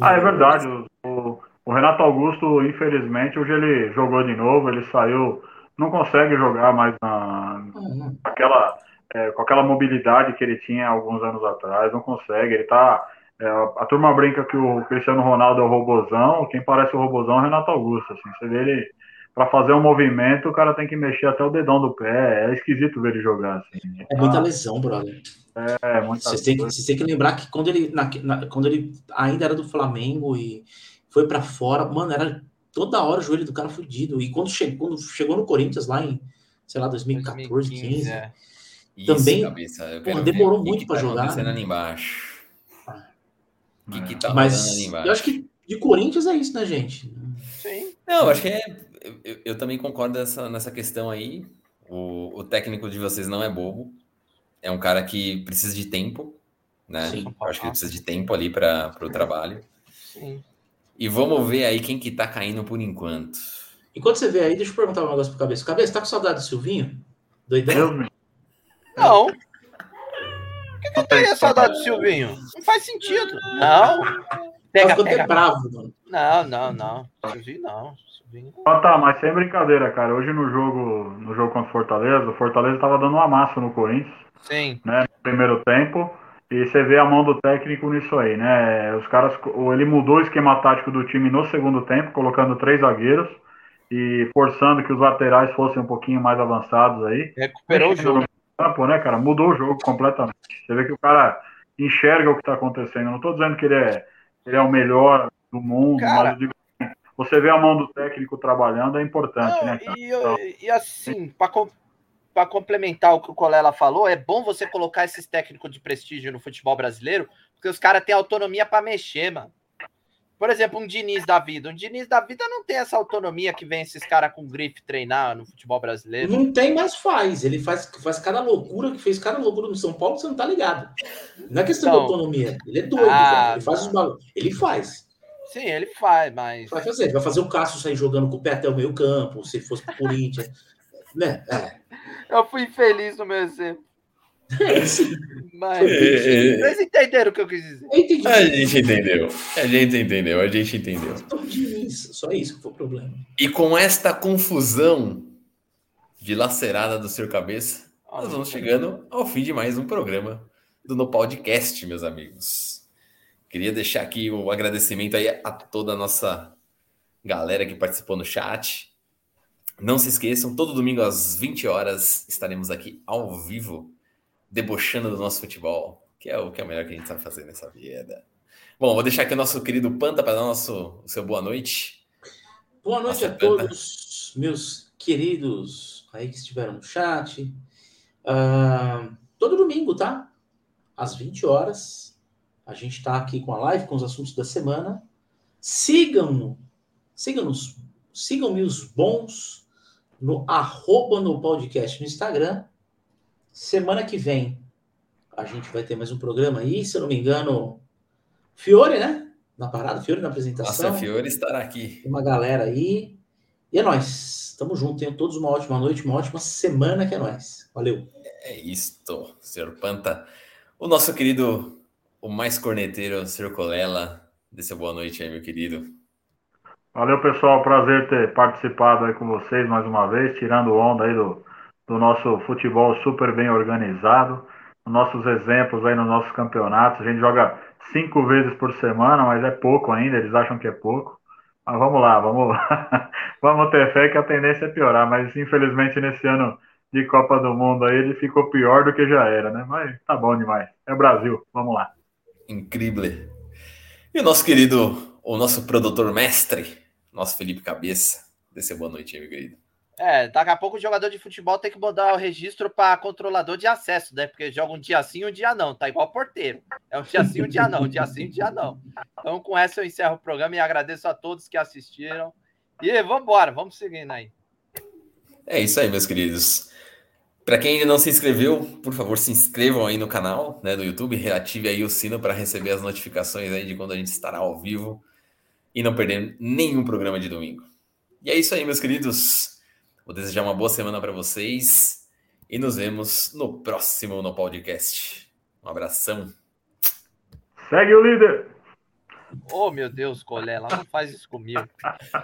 Ah, é verdade. O- o Renato Augusto, infelizmente, hoje ele jogou de novo, ele saiu, não consegue jogar mais na, Hum, aquela, é, com aquela mobilidade que ele tinha alguns anos atrás, não consegue. Ele tá. é, a turma brinca que o Cristiano Ronaldo é o robozão, quem parece o robozão é o Renato Augusto. Assim, você vê ele. Para fazer um movimento, o cara tem que mexer até o dedão do pé. É esquisito ver ele jogar assim. É muita lesão, brother. É, muita Vocês têm, vocês têm que lembrar que quando ele, na- na- quando ele ainda era do Flamengo e foi pra fora, mano, era toda hora o joelho do cara fudido. E quando chegou, quando chegou no Corinthians lá em, sei lá, 2014, 15, é. Isso, Também. Eu porra, demorou muito que pra tá jogar, né? ali embaixo. O que, que tá mas ali embaixo? eu acho que de Corinthians é isso, né, gente? Sim. Não, acho que é. Eu, eu- eu também concordo nessa, nessa questão aí. O, o técnico de vocês não é bobo. É um cara que precisa de tempo, né? Sim. Eu acho que ele precisa de tempo ali para o trabalho. Sim. E vamos ver aí quem que tá caindo por enquanto. Enquanto você vê aí, deixa eu perguntar um negócio pro Cabeça. Cabeça, tá com saudade do Silvinho? Doidão? Não. Por que, que eu teria saudade do Silvinho? Não faz sentido. Não. Tá Pega, até pega. bravo, mano. Não, não, não. Silvinho não. Silvinho não. Ah, tá, mas sem brincadeira, cara. Hoje no jogo, no jogo contra o Fortaleza, o Fortaleza tava dando uma massa no Corinthians, Sim. né? No primeiro tempo. E você vê a mão do técnico nisso aí, né? Os caras, ele mudou o esquema tático do time no segundo tempo, colocando três zagueiros e forçando que os laterais fossem um pouquinho mais avançados aí. Recuperou o jogo. Campo, né, cara? Mudou o jogo completamente. Você vê que o cara enxerga o que tá acontecendo. Não tô dizendo que ele é, ele é o melhor do mundo, Cara. mas eu digo assim, você vê a mão do técnico trabalhando é importante, Não, né, e, eu- e assim, para complementar o que o Colela falou, é bom você colocar esses técnicos de prestígio no futebol brasileiro, porque os caras têm autonomia para mexer, mano. Por exemplo, um Diniz da vida. Um Diniz da vida não tem essa autonomia que vem esses caras com grife treinar no futebol brasileiro. Não tem, mas faz. Ele faz, faz cada loucura que fez cada loucura no São Paulo, você não tá ligado. Não é questão Então. de autonomia. Ele é doido, Ah. Ele faz os bagulhos. Ele faz. Sim, ele faz, mas. Vai fazer. Vai fazer o Cássio sair jogando com o pé até o meio campo, se fosse pro Corinthians. [LAUGHS] né? É. Eu fui infeliz no meu exemplo. Mas É, é. vocês entenderam o que eu quis dizer. Eu. A gente entendeu. A gente entendeu, a gente entendeu. Isso, Só isso que foi o problema. E com esta confusão dilacerada do seu cabeça, nós vamos chegando ao fim de mais um programa do No Podcast, meus amigos. Queria deixar aqui o agradecimento aí a toda a nossa galera que participou no chat. Não se esqueçam, todo domingo às 20 horas estaremos aqui ao vivo, debochando do nosso futebol, que é o que é o melhor que a gente sabe fazer nessa vida. Bom, vou deixar aqui o nosso querido Panta para dar o nosso, o seu boa noite. Boa noite Nossa, a todos, meus queridos aí que estiveram no chat. Ah, todo domingo, tá? Às 20 horas. A gente está aqui com a live, com os assuntos da semana. Sigam-no, sigam-nos, sigam-me os bons no arroba no podcast no Instagram. Semana que vem a gente vai ter mais um programa aí, se eu não me engano, Fiore, né? Na parada, Fiore na apresentação. Nossa, Fiore estará aqui. Tem uma galera aí. E é nóis. Tamo junto. Tenham todos uma ótima noite, uma ótima semana que é nóis. Valeu. É isto, senhor Panta. O nosso querido, o mais corneteiro, senhor Colela. Dê boa noite aí, meu querido. Valeu, pessoal. Prazer ter participado aí com vocês mais uma vez, tirando onda aí do, do nosso futebol super bem organizado. Nossos exemplos aí nos nossos campeonatos. A gente joga cinco vezes por semana, mas é pouco ainda, eles acham que é pouco. Mas vamos lá, vamos, [LAUGHS] vamos ter fé que a tendência é piorar. Mas infelizmente nesse ano de Copa do Mundo aí ele ficou pior do que já era, né? Mas tá bom demais. É Brasil, vamos lá. Incrível. E o nosso querido, o nosso produtor mestre, nosso Felipe Cabeça. Seu boa noite meu querido. É, daqui a pouco o jogador de futebol tem que mudar o registro para controlador de acesso, né? Porque joga um dia sim, um dia não. Tá igual porteiro. É um dia sim, um dia não. Um dia sim, um dia não. Então, com essa eu encerro o programa e agradeço a todos que assistiram. E vamos embora, vamos seguindo aí. É isso aí, meus queridos. Para quem ainda não se inscreveu, por favor, se inscrevam aí no canal né, do YouTube, reative aí o sino para receber as notificações aí de quando a gente estará ao vivo e não perder nenhum programa de domingo. E é isso aí, meus queridos. Vou desejar uma boa semana para vocês e nos vemos no próximo no podcast. Um abração. Segue o líder! Oh, meu Deus, Colela, não faz isso comigo. [LAUGHS]